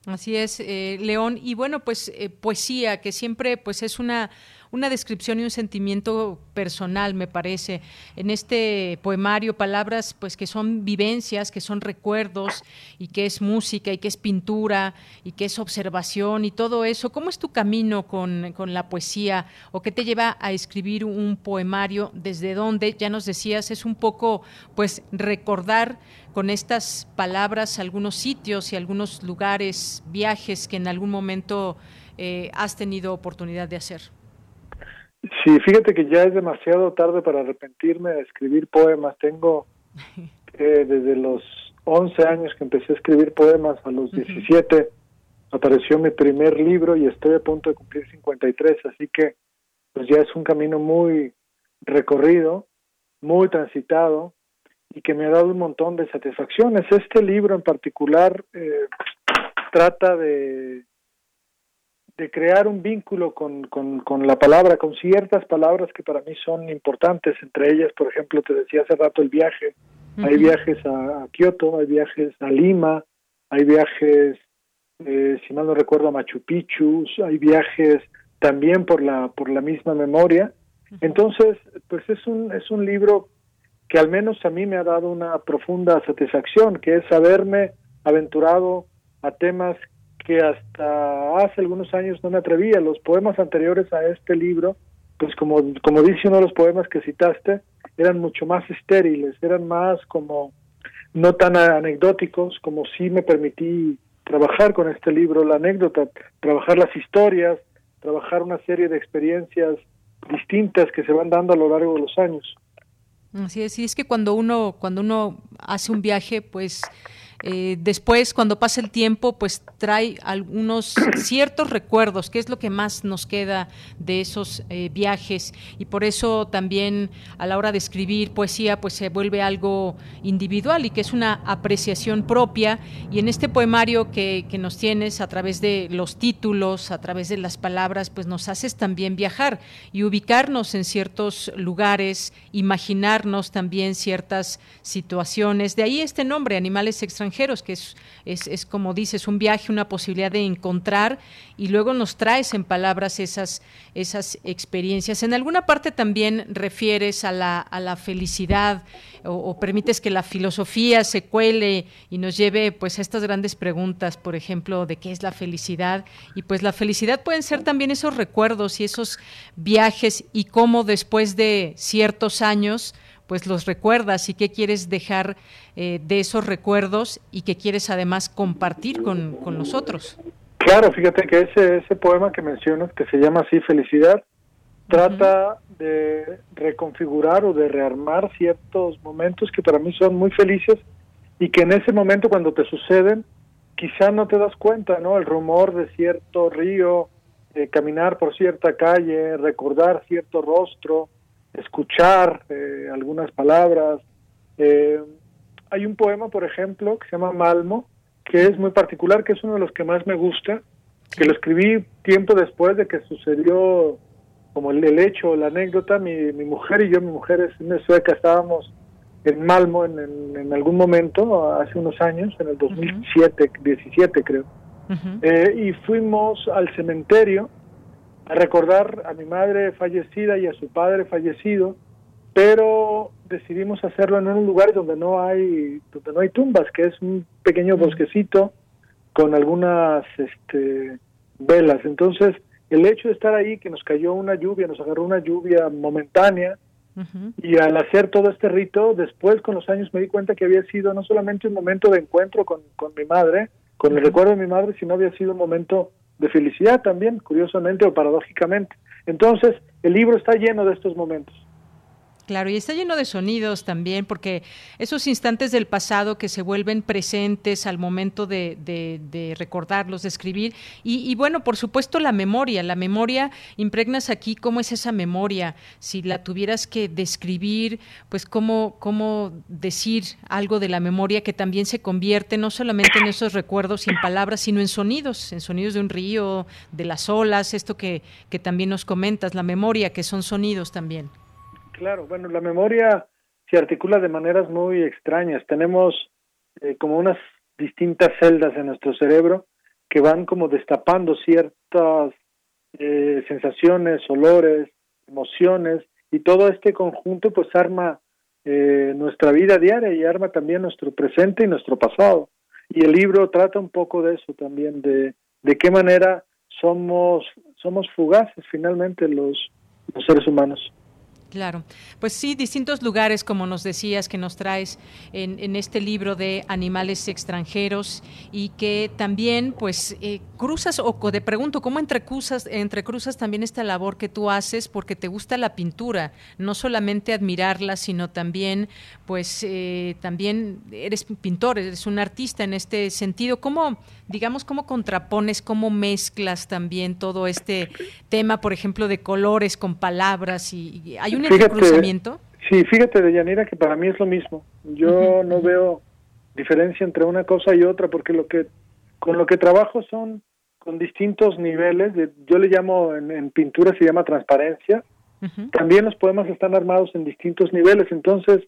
Así es, León. Y bueno, pues poesía, que siempre pues es una una descripción y un sentimiento personal, me parece, en este poemario, palabras pues que son vivencias, que son recuerdos y que es música y que es pintura y que es observación y todo eso. ¿Cómo es tu camino con, con la poesía o qué te lleva a escribir un poemario? ¿Desde dónde? Ya nos decías, es un poco pues recordar con estas palabras algunos sitios y algunos lugares, viajes que en algún momento eh, has tenido oportunidad de hacer. Sí, fíjate que ya es demasiado tarde para arrepentirme de escribir poemas. Tengo *laughs* eh, desde los 11 años que empecé a escribir poemas, a los 17 apareció mi primer libro y estoy a punto de cumplir 53, así que pues ya es un camino muy recorrido, muy transitado y que me ha dado un montón de satisfacciones. Este libro en particular eh, trata de de crear un vínculo con, con, la palabra, con ciertas palabras que para mí son importantes, entre ellas, por ejemplo, te decía hace rato el viaje, hay viajes a, Kioto, hay viajes a Lima, hay viajes, eh, si mal no recuerdo, a Machu Picchu, hay viajes también por la, por la misma memoria, Entonces, pues es un, es un libro que al menos a mí me ha dado una profunda satisfacción, que es haberme aventurado a temas que hasta hace algunos años no me atrevía. Los poemas anteriores a este libro, pues como, como dice uno de los poemas que citaste, eran mucho más estériles, eran más como no tan anecdóticos como sí me permití trabajar con este libro, la anécdota, trabajar las historias, trabajar una serie de experiencias distintas que se van dando a lo largo de los años. Así es, y es que cuando uno, cuando uno hace un viaje, pues eh, después, cuando pasa el tiempo, pues trae algunos *coughs* ciertos recuerdos, que es lo que más nos queda de esos eh, viajes. Y por eso también a la hora de escribir poesía, pues se vuelve algo individual y que es una apreciación propia. Y en este poemario que, que nos tienes a través de los títulos, a través de las palabras, pues nos haces también viajar y ubicarnos en ciertos lugares, imaginarnos también ciertas situaciones. De ahí este nombre, Animales Extranjeros que es, es, como dices, un viaje, una posibilidad de encontrar y luego nos traes en palabras esas, esas experiencias. En alguna parte también refieres a la, a la felicidad o, permites que la filosofía se cuele y nos lleve pues a estas grandes preguntas, por ejemplo, de qué es la felicidad. Y pues la felicidad pueden ser también esos recuerdos y esos viajes y cómo después de ciertos años pues los recuerdas y qué quieres dejar eh, de esos recuerdos y qué quieres además compartir con, con nosotros. Claro, fíjate que ese, ese poema que mencionas, que se llama así Felicidad, trata de reconfigurar o de rearmar ciertos momentos que para mí son muy felices y que en ese momento cuando te suceden quizá no te das cuenta, ¿no? El rumor de cierto río, eh, caminar por cierta calle, recordar cierto rostro, escuchar eh, algunas palabras. Eh, hay un poema, por ejemplo, que se llama Malmo, que es muy particular, que es uno de los que más me gusta, que lo escribí tiempo después de que sucedió como el, hecho, la anécdota, mi, mi, mujer y yo, mi mujer es una sueca, estábamos en Malmo en, en, algún momento, hace unos años, en el 2007, 17 creo, eh, y fuimos al cementerio a recordar a mi madre fallecida y a su padre fallecido, pero decidimos hacerlo en un lugar donde no hay donde no hay tumbas, que es un pequeño bosquecito con algunas este, velas. Entonces, el hecho de estar ahí, que nos cayó una lluvia, nos agarró una lluvia momentánea, y al hacer todo este rito, después con los años me di cuenta que había sido no solamente un momento de encuentro con, con mi madre, con el recuerdo de mi madre, sino había sido un momento de felicidad también, curiosamente o paradójicamente. Entonces, el libro está lleno de estos momentos. Claro, y está lleno de sonidos también, porque esos instantes del pasado que se vuelven presentes al momento de, recordarlos, de escribir, y, bueno, por supuesto la memoria, la memoria, impregnas aquí cómo es esa memoria, si la tuvieras que describir, pues cómo, cómo decir algo de la memoria que también se convierte no solamente en esos recuerdos en palabras, sino en sonidos, en sonidos de un río, de las olas, esto que, que también nos comentas, la memoria, que son sonidos también. Claro, bueno, la memoria se articula de maneras muy extrañas. Tenemos eh, como unas distintas celdas en nuestro cerebro que van como destapando ciertas eh, sensaciones, olores, emociones y todo este conjunto pues arma eh, nuestra vida diaria y arma también nuestro presente y nuestro pasado. Y el libro trata un poco de eso también, de, de qué manera somos, somos fugaces finalmente los, los seres humanos. Claro, pues sí, distintos lugares, como nos decías, que nos traes en, este libro de animales extranjeros y que también, pues, eh, cruzas o te pregunto, ¿cómo entrecruzas, entrecruzas también esta labor que tú haces porque te gusta la pintura? No solamente admirarla, sino también, pues, eh, también eres pintor, eres un artista en este sentido. ¿Cómo, digamos, cómo contrapones, cómo mezclas también todo este tema, por ejemplo, de colores con palabras y hay un fíjate, Sí, fíjate, Deyanira, que para mí es lo mismo. Yo no veo diferencia entre una cosa y otra porque lo que con lo que trabajo son con distintos niveles, de, yo le llamo en, pintura se llama transparencia. También los poemas están armados en distintos niveles, entonces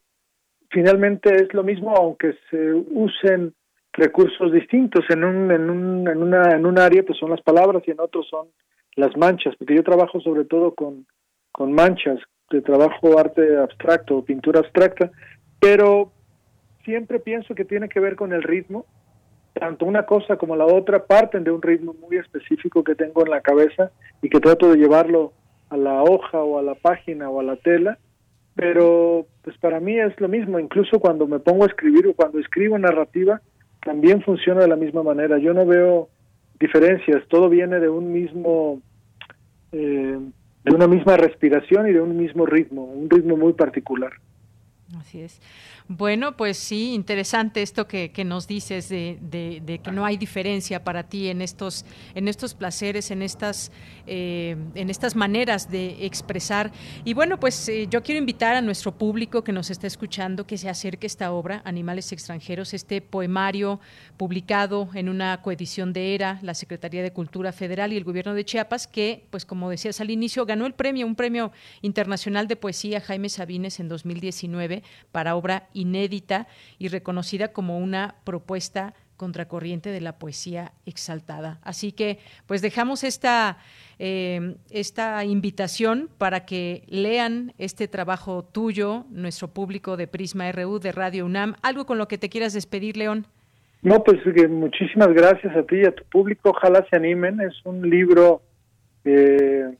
finalmente es lo mismo aunque se usen recursos distintos en un en un en una en un área pues son las palabras y en otro son las manchas, porque yo trabajo sobre todo con con manchas, de trabajo arte abstracto o pintura abstracta, pero siempre pienso que tiene que ver con el ritmo. Tanto una cosa como la otra parten de un ritmo muy específico que tengo en la cabeza y que trato de llevarlo a la hoja o a la página o a la tela, pero pues para mí es lo mismo, incluso cuando me pongo a escribir o cuando escribo narrativa, también funciona de la misma manera. Yo no veo diferencias, todo viene de un mismo, eh, de una misma respiración y de un mismo ritmo, un ritmo muy particular. Así es. Bueno, pues sí, interesante esto que, nos dices de, que no hay diferencia para ti en estos, en estos placeres, en estas, eh, en estas maneras de expresar. Y bueno, pues eh, yo quiero invitar a nuestro público que nos está escuchando que se acerque a esta obra, Animales extranjeros, este poemario publicado en una coedición de ERA, la Secretaría de Cultura Federal y el Gobierno de Chiapas, que, pues como decías al inicio, ganó el premio, un premio internacional de poesía Jaime Sabines en 2019 para obra inédita y reconocida como una propuesta contracorriente de la poesía exaltada. Así que, pues dejamos esta, eh, esta invitación para que lean este trabajo tuyo, nuestro público de Prisma RU de Radio UNAM. ¿Algo con lo que te quieras despedir, León? No, pues muchísimas gracias a ti y a tu público. Ojalá se animen. Es un libro eh,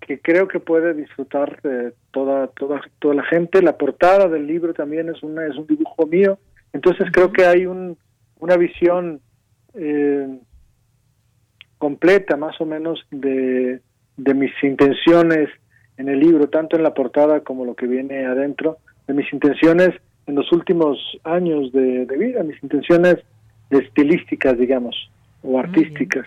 que creo que puede disfrutar de toda toda toda la gente. La portada del libro también es una es un dibujo mío. Entonces creo que hay un, una visión eh, completa, más o menos, de, de mis intenciones en el libro, tanto en la portada como lo que viene adentro, de mis intenciones en los últimos años de, de vida, mis intenciones estilísticas, digamos, o artísticas.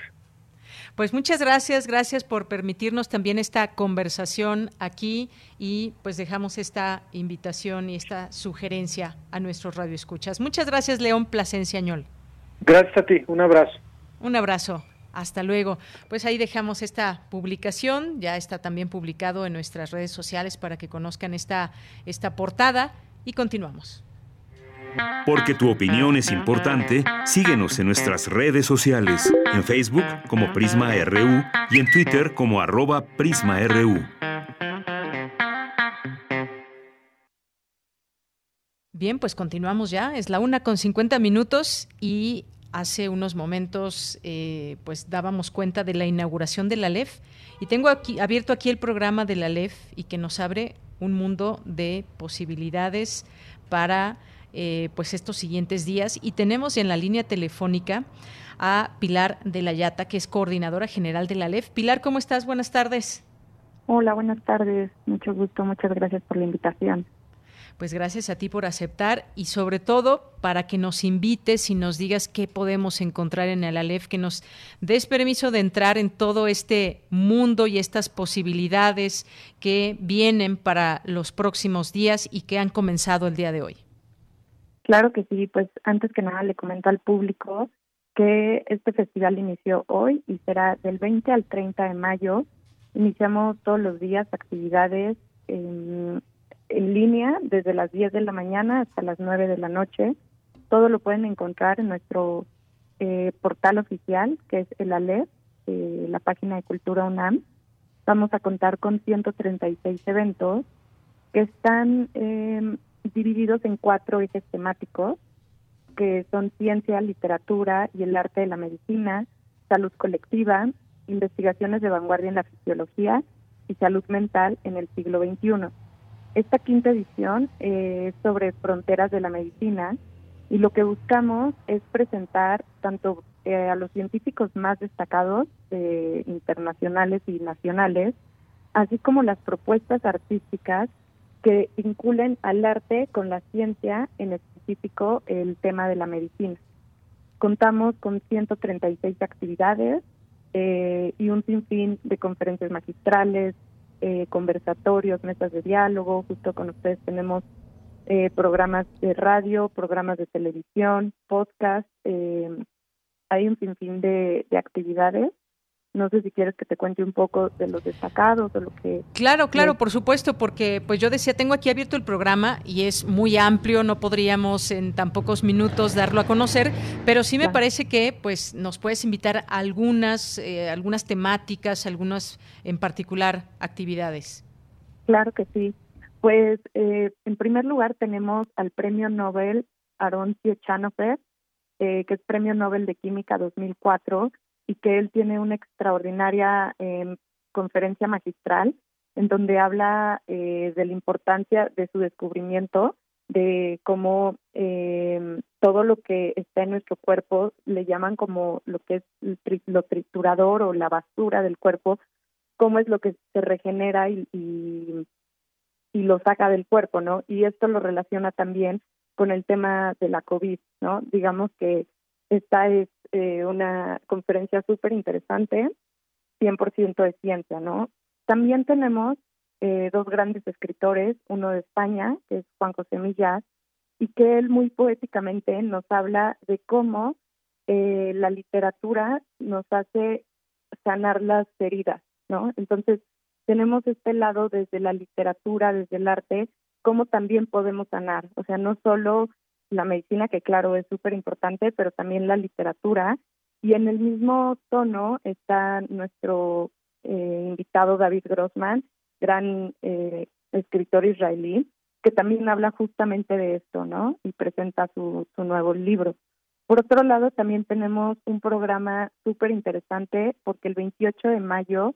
Pues muchas gracias, gracias por permitirnos también esta conversación aquí y pues dejamos esta invitación y esta sugerencia a nuestros radioescuchas. Muchas gracias, León Plasencia Añol. Gracias a ti, un abrazo. Un abrazo. Hasta luego. Pues ahí dejamos esta publicación, ya está también publicado en nuestras redes sociales para que conozcan esta, esta portada y continuamos. Porque tu opinión es importante, síguenos en nuestras redes sociales, en Facebook como Prisma RU y en Twitter como arroba PrismaRU. Bien, pues continuamos ya. Es la una con 50 minutos y hace unos momentos eh, pues dábamos cuenta de la inauguración de la LEF y tengo aquí abierto aquí el programa de la LEF y que nos abre un mundo de posibilidades para eh, pues estos siguientes días. Y tenemos en la línea telefónica a Pilar de la Yata, que es coordinadora general de la LEF. Pilar, ¿cómo estás? Buenas tardes. Hola, buenas tardes. Mucho gusto. Muchas gracias por la invitación. Pues gracias a ti por aceptar y sobre todo para que nos invites y nos digas qué podemos encontrar en el ALEF, que nos des permiso de entrar en todo este mundo y estas posibilidades que vienen para los próximos días y que han comenzado el día de hoy. Claro que sí, pues antes que nada le comento al público que este festival inició hoy y será del 20 al 30 de mayo. Iniciamos todos los días actividades en, línea desde las 10 de la mañana hasta las 9 de la noche. Todo lo pueden encontrar en nuestro eh, portal oficial, que es el ALEF, eh, la página de Cultura UNAM. Vamos a contar con 136 eventos que están eh, divididos en cuatro ejes temáticos, que son ciencia, literatura y el arte de la medicina, salud colectiva, investigaciones de vanguardia en la fisiología y salud mental en el siglo XXI. Esta quinta edición es sobre fronteras de la medicina y lo que buscamos es presentar tanto eh, a los científicos más destacados eh, internacionales y nacionales, así como las propuestas artísticas que vinculen al arte con la ciencia, en específico el tema de la medicina. Contamos con 136 actividades eh, y un sinfín de conferencias magistrales, eh, conversatorios, mesas de diálogo. Justo con ustedes tenemos eh, programas de radio, programas de televisión, podcast. hay un sinfín de actividades no sé si quieres que te cuente un poco de los destacados o lo que... Claro, claro, por supuesto, porque pues yo decía, tengo aquí abierto el programa y es muy amplio, no podríamos en tan pocos minutos darlo a conocer, pero sí me parece que pues nos puedes invitar a algunas, eh, algunas temáticas, algunas en particular actividades. Claro que sí. Pues eh, en primer lugar tenemos al premio Nobel Aaron Ciechanover, eh, que es premio Nobel de Química 2004 y que él tiene una extraordinaria em, conferencia magistral en donde habla eh, de la importancia de su descubrimiento, de cómo eh, todo lo que está en nuestro cuerpo le llaman como lo que es lo triturador o la basura del cuerpo, cómo es lo que se regenera y, y, y lo saca del cuerpo, ¿no? Y esto lo relaciona también con el tema de la COVID, ¿no? Digamos que esta es eh, una conferencia súper interesante, 100% de ciencia, ¿no? También tenemos eh, dos grandes escritores, uno de España, que es Juan José Millás, y que él muy poéticamente nos habla de cómo eh, la literatura nos hace sanar las heridas, ¿no? Entonces, tenemos este lado desde la literatura, desde el arte, cómo también podemos sanar, o sea, no solo la medicina, que claro es súper importante, pero también la literatura. Y en el mismo tono está nuestro eh, invitado David Grossman, gran eh, escritor israelí, que también habla justamente de esto, ¿no? Y presenta su, su nuevo libro. Por otro lado, también tenemos un programa súper interesante porque el 28 de mayo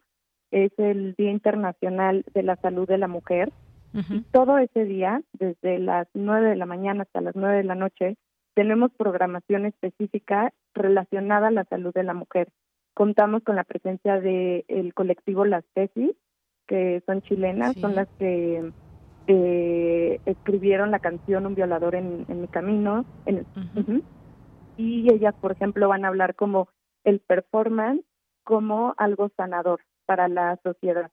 es el Día Internacional de la Salud de la Mujer y todo ese día, desde las 9 de la mañana hasta las 9 de la noche, tenemos programación específica relacionada a la salud de la mujer. Contamos con la presencia del el colectivo Las Tesis, que son chilenas, son las que eh, escribieron la canción Un violador en, mi camino. En Y ellas, por ejemplo, van a hablar como el performance como algo sanador para la sociedad.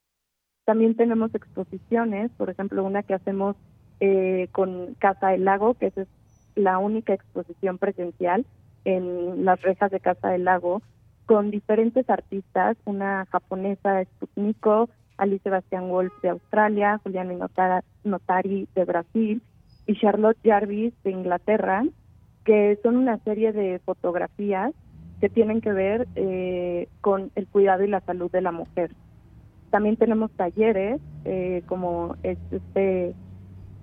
También tenemos exposiciones, por ejemplo, una que hacemos eh, con Casa del Lago, que es la única exposición presencial en las rejas de Casa del Lago, con diferentes artistas, una japonesa, Sputniko, Alice Sebastián Wolf de Australia, Juliana Notari de Brasil y Charlotte Jarvis de Inglaterra, que son una serie de fotografías que tienen que ver eh, con el cuidado y la salud de la mujer. También tenemos talleres, eh, como este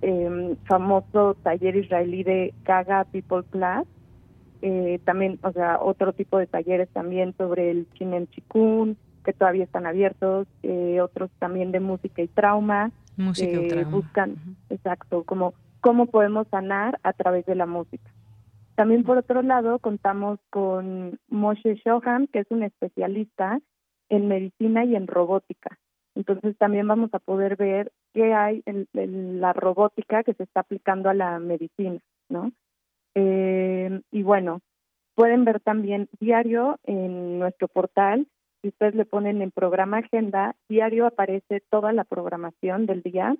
em, famoso taller israelí de Gaga People Class. Eh, también, o sea, otro tipo de talleres también sobre el Chinen Chikun, que todavía están abiertos, eh, otros también de música y trauma. Música y trauma. Buscan, exacto, como cómo podemos sanar a través de la música. También por otro lado contamos con Moshe Shoham, que es un especialista en medicina y en robótica. Entonces también vamos a poder ver qué hay en, la robótica que se está aplicando a la medicina, ¿no? Eh, y bueno, pueden ver también diario en nuestro portal, si ustedes le ponen en programa agenda, diario aparece toda la programación del día,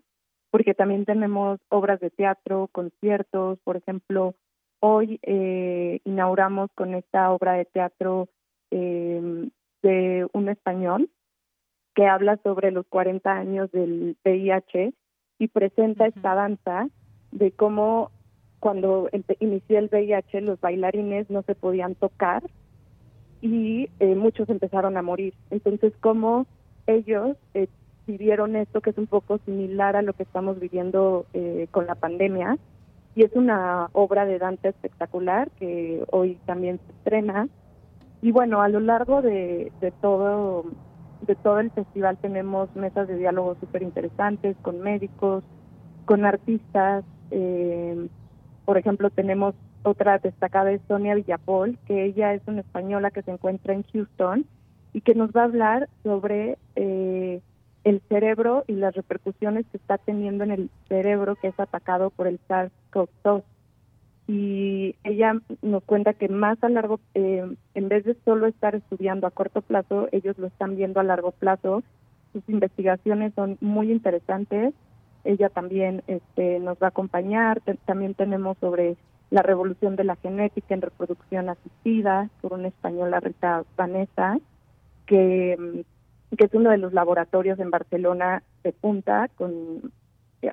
porque también tenemos obras de teatro, conciertos, por ejemplo, hoy eh, inauguramos con esta obra de teatro eh, de un español que habla sobre los 40 años del VIH y presenta esta danza de cómo cuando inició el VIH los bailarines no se podían tocar y eh, muchos empezaron a morir. Entonces, cómo ellos eh, vivieron esto que es un poco similar a lo que estamos viviendo eh, con la pandemia. Y es una obra de danza espectacular que hoy también se estrena. Y bueno, a lo largo de, todo el festival tenemos mesas de diálogo súper interesantes con médicos, con artistas. Eh, por ejemplo, tenemos otra destacada es Sonia Villapol, que ella es una española que se encuentra en Houston y que nos va a hablar sobre eh, el cerebro y las repercusiones que está teniendo en el cerebro que es atacado por el SARS-CoV-2 y ella nos cuenta que más a largo, eh, en vez de solo estar estudiando a corto plazo, ellos lo están viendo a largo plazo. Sus investigaciones son muy interesantes. Ella también este, nos va a acompañar. también tenemos sobre la revolución de la genética en reproducción asistida por una española Rita Vanessa, que, mm, que es uno de los laboratorios en Barcelona de punta, con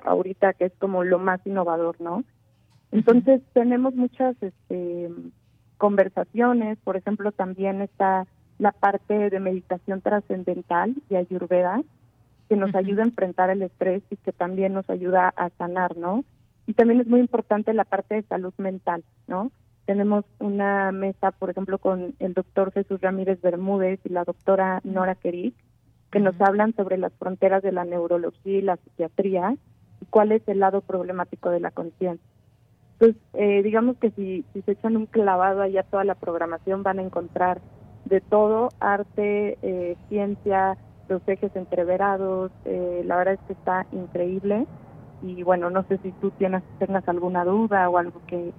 ahorita que es como lo más innovador, ¿no? Entonces tenemos muchas este, conversaciones, por ejemplo, también está la parte de meditación trascendental de Ayurveda, que nos ayuda a enfrentar el estrés y que también nos ayuda a sanar, ¿no? Y también es muy importante la parte de salud mental, ¿no? Tenemos una mesa, por ejemplo, con el doctor Jesús Ramírez Bermúdez y la doctora Nora Kerik, que nos hablan sobre las fronteras de la neurología y la psiquiatría y cuál es el lado problemático de la conciencia. Entonces, eh, digamos que si, si se echan un clavado allá toda la programación van a encontrar de todo, arte, eh, ciencia, los ejes entreverados, eh, la verdad es que está increíble. Y bueno, no sé si tú tienes, tengas alguna duda o algo que,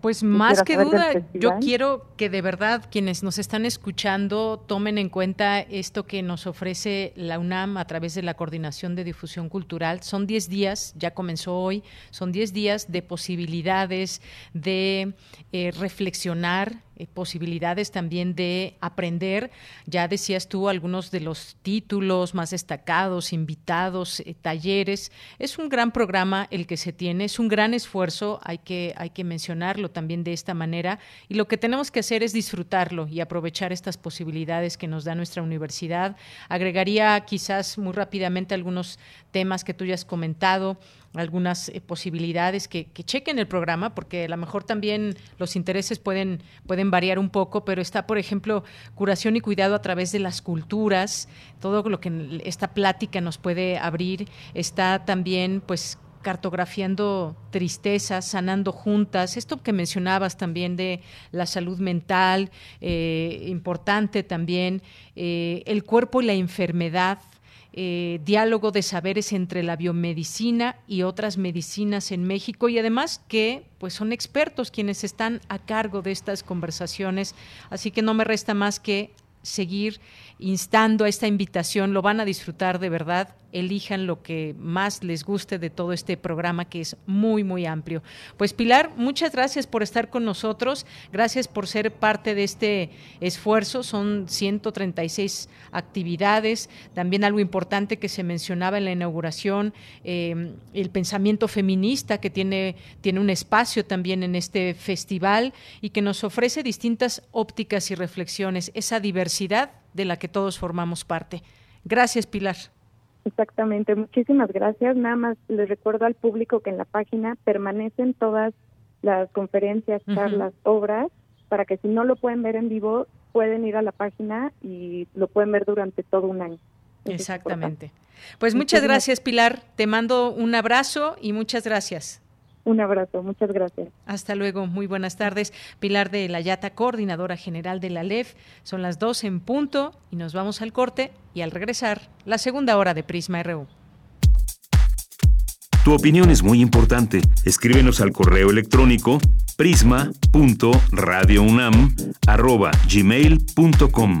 pues más que duda, yo quiero que de verdad quienes nos están escuchando tomen en cuenta esto que nos ofrece la UNAM a través de la Coordinación de Difusión Cultural. Son 10 días, ya comenzó hoy, son 10 días de posibilidades de eh, reflexionar eh, posibilidades también de aprender. Ya decías tú algunos de los títulos más destacados, invitados, eh, talleres. Es un gran programa el que se tiene, es un gran esfuerzo, hay que, hay que mencionarlo también de esta manera. Y lo que tenemos que hacer es disfrutarlo y aprovechar estas posibilidades que nos da nuestra universidad. Agregaría quizás muy rápidamente algunos temas que tú ya has comentado algunas eh, posibilidades que, chequen el programa, porque a lo mejor también los intereses pueden, pueden variar un poco, pero está, por ejemplo, curación y cuidado a través de las culturas, todo lo que esta plática nos puede abrir, está también, pues, cartografiando tristezas, sanando juntas, esto que mencionabas también de la salud mental, eh, importante también, eh, el cuerpo y la enfermedad, eh, diálogo de saberes entre la biomedicina y otras medicinas en México y además que pues son expertos quienes están a cargo de estas conversaciones, así que no me resta más que seguir instando a esta invitación, lo van a disfrutar de verdad, elijan lo que más les guste de todo este programa que es muy, muy amplio. Pues Pilar, muchas gracias por estar con nosotros, gracias por ser parte de este esfuerzo, son 136 actividades, también algo importante que se mencionaba en la inauguración, eh, el pensamiento feminista que tiene, tiene un espacio también en este festival y que nos ofrece distintas ópticas y reflexiones, esa diversidad de la que todos formamos parte. Gracias, Pilar. Exactamente, muchísimas gracias. Nada más les recuerdo al público que en la página permanecen todas las conferencias, charlas, obras, para que si no lo pueden ver en vivo, pueden ir a la página y lo pueden ver durante todo un año. Exactamente. Pues muchas gracias, Pilar. Te mando un abrazo y muchas gracias. Un abrazo, muchas gracias. Hasta luego, muy buenas tardes. Pilar de la Yata, coordinadora general de la LEF. Son las dos en punto y nos vamos al corte y al regresar, la segunda hora de Prisma RU. Tu opinión es muy importante. Escríbenos al correo electrónico prisma.radiounam@gmail.com.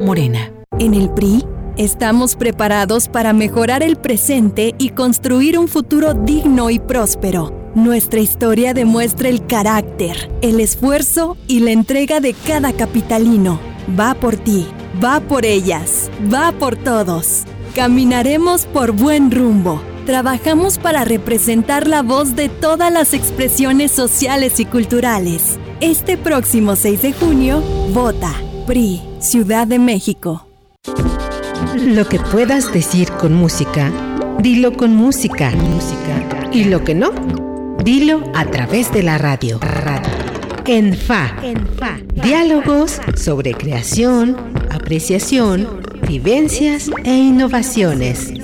Morena. En el PRI estamos preparados para mejorar el presente y construir un futuro digno y próspero. Nuestra historia demuestra el carácter, el esfuerzo y la entrega de cada capitalino. Va por ti, va por ellas, va por todos. Caminaremos por buen rumbo. Trabajamos para representar la voz de todas las expresiones sociales y culturales. Este próximo 6 de junio, vota PRI, Ciudad de México. Lo que puedas decir con música, dilo con música. música. Y lo que no, dilo a través de la radio. radio. En FA. En FA. Diálogos sobre creación, apreciación, vivencias e innovaciones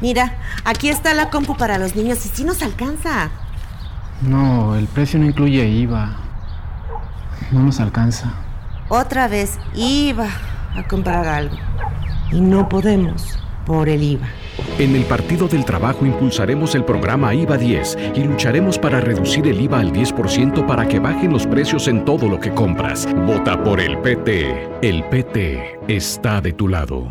Mira, aquí está la compu para los niños y si nos alcanza. No, el precio no incluye IVA. No nos alcanza. Otra vez iba a comprar algo. Y no podemos por el IVA. En el Partido del Trabajo impulsaremos el programa IVA 10 y lucharemos para reducir el IVA al 10% para que bajen los precios en todo lo que compras. Vota por el PT. El PT está de tu lado.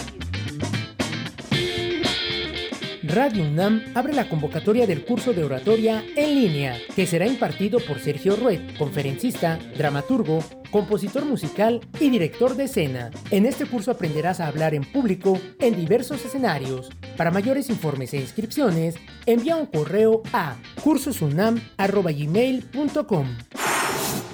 Radio UNAM abre la convocatoria del curso de oratoria en línea, que será impartido por Sergio Ruet, conferencista, dramaturgo, compositor musical y director de escena. En este curso aprenderás a hablar en público en diversos escenarios. Para mayores informes e inscripciones, envía un correo a cursosunam.gmail.com.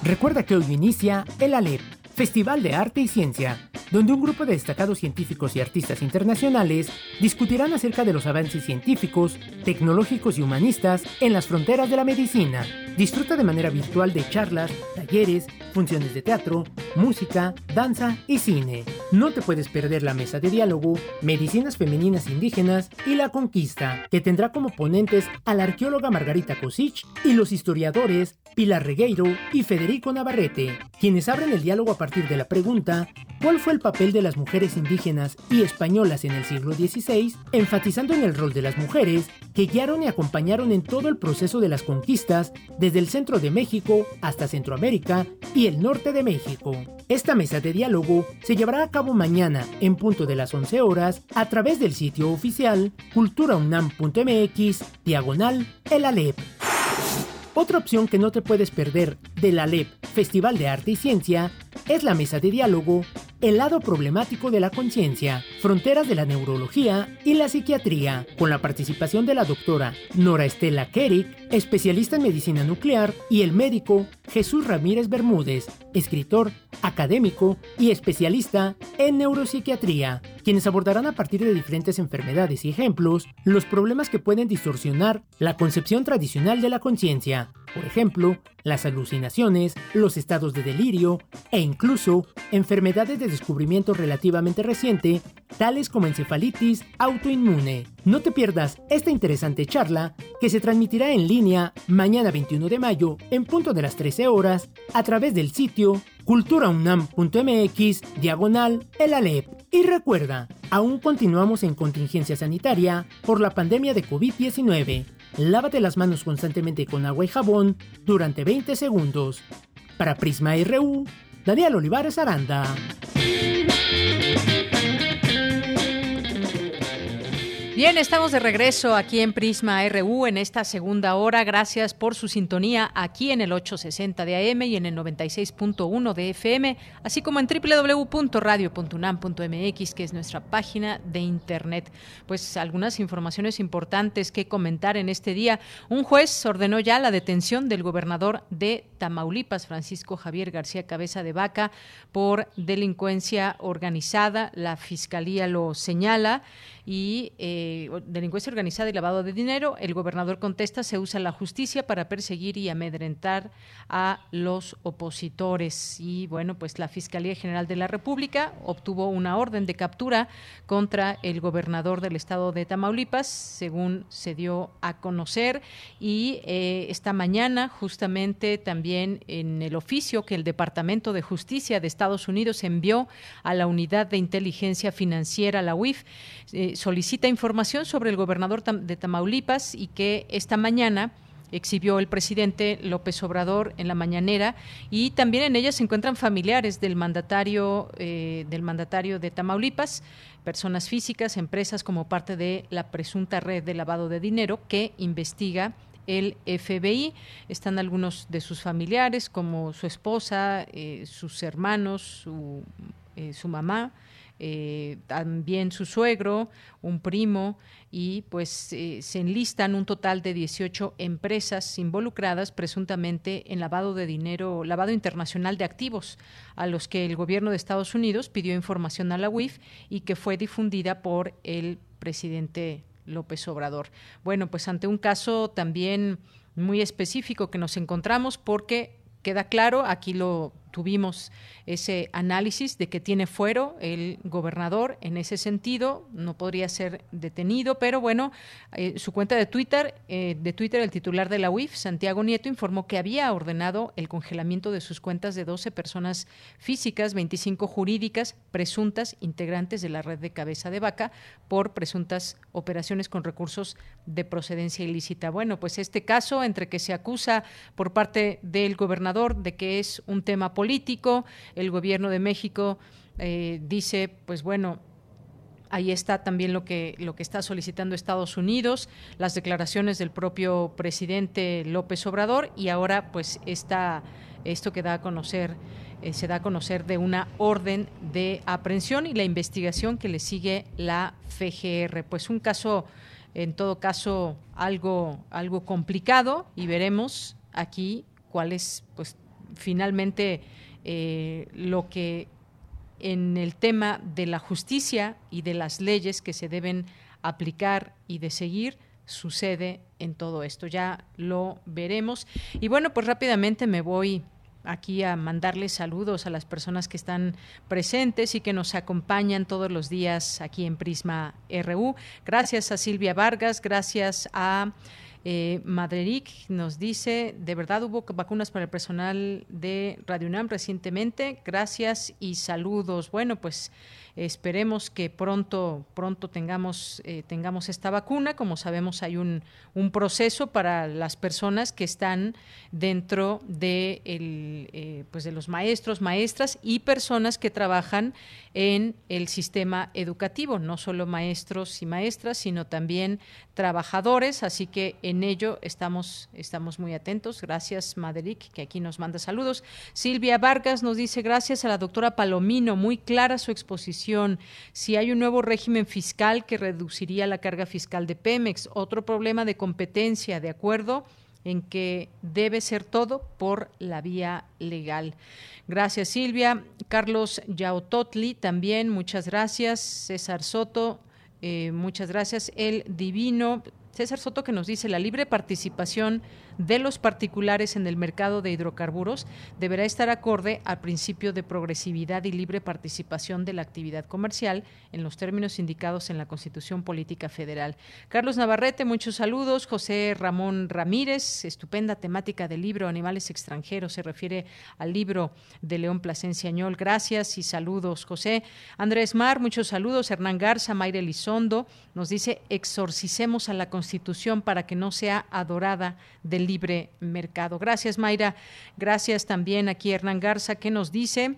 Recuerda que hoy inicia el ALEP, Festival de Arte y Ciencia donde un grupo de destacados científicos y artistas internacionales discutirán acerca de los avances científicos, tecnológicos y humanistas en las fronteras de la medicina. Disfruta de manera virtual de charlas, talleres, funciones de teatro, música, danza y cine. No te puedes perder la mesa de diálogo Medicinas Femeninas Indígenas y la Conquista, que tendrá como ponentes a la arqueóloga Margarita Kosich y los historiadores Pilar Regueiro y Federico Navarrete, quienes abren el diálogo a partir de la pregunta ¿Cuál fue el papel de las mujeres indígenas y españolas en el siglo XVI, enfatizando en el rol de las mujeres que guiaron y acompañaron en todo el proceso de las conquistas desde el centro de México hasta Centroamérica y el norte de México? Esta mesa de diálogo se llevará a cabo mañana en punto de las 11 horas a través del sitio oficial culturaunam.mx diagonal el Alep. Otra opción que no te puedes perder del Alep Festival de Arte y Ciencia es la mesa de diálogo El lado problemático de la conciencia, fronteras de la neurología y la psiquiatría, con la participación de la doctora Nora Estela Kerik, especialista en medicina nuclear, y el médico Jesús Ramírez Bermúdez, escritor, académico y especialista en neuropsiquiatría, quienes abordarán a partir de diferentes enfermedades y ejemplos los problemas que pueden distorsionar la concepción tradicional de la conciencia, por ejemplo, las alucinaciones, los estados de delirio e incluso enfermedades de descubrimiento relativamente reciente, tales como encefalitis autoinmune. No te pierdas esta interesante charla que se transmitirá en línea mañana 21 de mayo en punto de las 13 horas a través del sitio culturaunam.mx diagonal el Alep. Y recuerda, aún continuamos en contingencia sanitaria por la pandemia de COVID-19. Lávate las manos constantemente con agua y jabón durante 20 segundos. Para Prisma RU, Daniel Olivares Aranda. Bien, estamos de regreso aquí en Prisma RU en esta segunda hora. Gracias por su sintonía aquí en el 860 de AM y en el 96.1 de FM, así como en www.radio.unam.mx, que es nuestra página de internet. Pues algunas informaciones importantes que comentar en este día. Un juez ordenó ya la detención del gobernador de Tamaulipas, Francisco Javier García Cabeza de Vaca, por delincuencia organizada. La fiscalía lo señala y eh, delincuencia organizada y lavado de dinero. El gobernador contesta, se usa la justicia para perseguir y amedrentar a los opositores. Y bueno, pues la Fiscalía General de la República obtuvo una orden de captura contra el gobernador del estado de Tamaulipas, según se dio a conocer. Y eh, esta mañana, justamente también en el oficio que el Departamento de Justicia de Estados Unidos envió a la Unidad de Inteligencia Financiera, la UIF, eh, solicita información sobre el gobernador de Tamaulipas y que esta mañana exhibió el presidente López Obrador en la mañanera y también en ella se encuentran familiares del mandatario eh, del mandatario de Tamaulipas personas físicas empresas como parte de la presunta red de lavado de dinero que investiga el FBI. Están algunos de sus familiares, como su esposa, eh, sus hermanos, su, su mamá, eh, también su suegro, un primo, y pues eh, se enlistan un total de 18 empresas involucradas presuntamente en lavado de dinero, lavado internacional de activos, a los que el gobierno de Estados Unidos pidió información a la UIF y que fue difundida por el presidente López Obrador. Bueno, pues ante un caso también muy específico que nos encontramos porque queda claro, aquí lo tuvimos ese análisis de que tiene fuero el gobernador en ese sentido, no podría ser detenido, pero bueno, eh, su cuenta de Twitter, eh, de Twitter, el titular de la UIF, Santiago Nieto, informó que había ordenado el congelamiento de sus cuentas de 12 personas físicas, 25 jurídicas, presuntas integrantes de la red de cabeza de vaca por presuntas operaciones con recursos de procedencia ilícita. Bueno, pues este caso entre que se acusa por parte del gobernador de que es un tema político. El gobierno de México eh, dice, pues bueno, Ahí está también lo que, lo que está solicitando Estados Unidos, las declaraciones del propio presidente López Obrador y ahora pues esta, esto que da a conocer, eh, se da a conocer de una orden de aprehensión y la investigación que le sigue la FGR. Pues un caso, en todo caso, algo, algo complicado y veremos aquí cuál es pues finalmente eh, lo que en el tema de la justicia y de las leyes que se deben aplicar y de seguir sucede en todo esto. Ya lo veremos. Y bueno, pues rápidamente me voy aquí a mandarles saludos a las personas que están presentes y que nos acompañan todos los días aquí en Prisma RU. Gracias a Silvia Vargas, gracias a eh, Madreric nos dice, de verdad hubo vacunas para el personal de Radio UNAM recientemente. Gracias y saludos. Bueno, pues Esperemos que pronto, pronto tengamos, eh, tengamos esta vacuna. Como sabemos, hay un, un, proceso para las personas que están dentro de, el, eh, pues de los maestros, maestras y personas que trabajan en el sistema educativo, no solo maestros y maestras, sino también trabajadores. Así que en ello estamos, estamos muy atentos. Gracias, Maderic, que aquí nos manda saludos. Silvia Vargas nos dice gracias a la doctora Palomino, muy clara su exposición si hay un nuevo régimen fiscal que reduciría la carga fiscal de Pemex, otro problema de competencia, de acuerdo en que debe ser todo por la vía legal. Gracias, Silvia. Carlos Yautotli, también, muchas gracias. César Soto, eh, muchas gracias. El Divino, César Soto que nos dice la libre participación de los particulares en el mercado de hidrocarburos deberá estar acorde al principio de progresividad y libre participación de la actividad comercial en los términos indicados en la Constitución Política Federal. Carlos Navarrete, muchos saludos. José Ramón Ramírez, estupenda temática del libro Animales extranjeros, se refiere al libro de León Plasencia Añol. Gracias y saludos, José. Andrés Mar, muchos saludos. Hernán Garza, Mayre Elizondo, nos dice, exorcicemos a la Constitución para que no sea adorada del libre mercado. Gracias, Mayra. Gracias también aquí Hernán Garza, que nos dice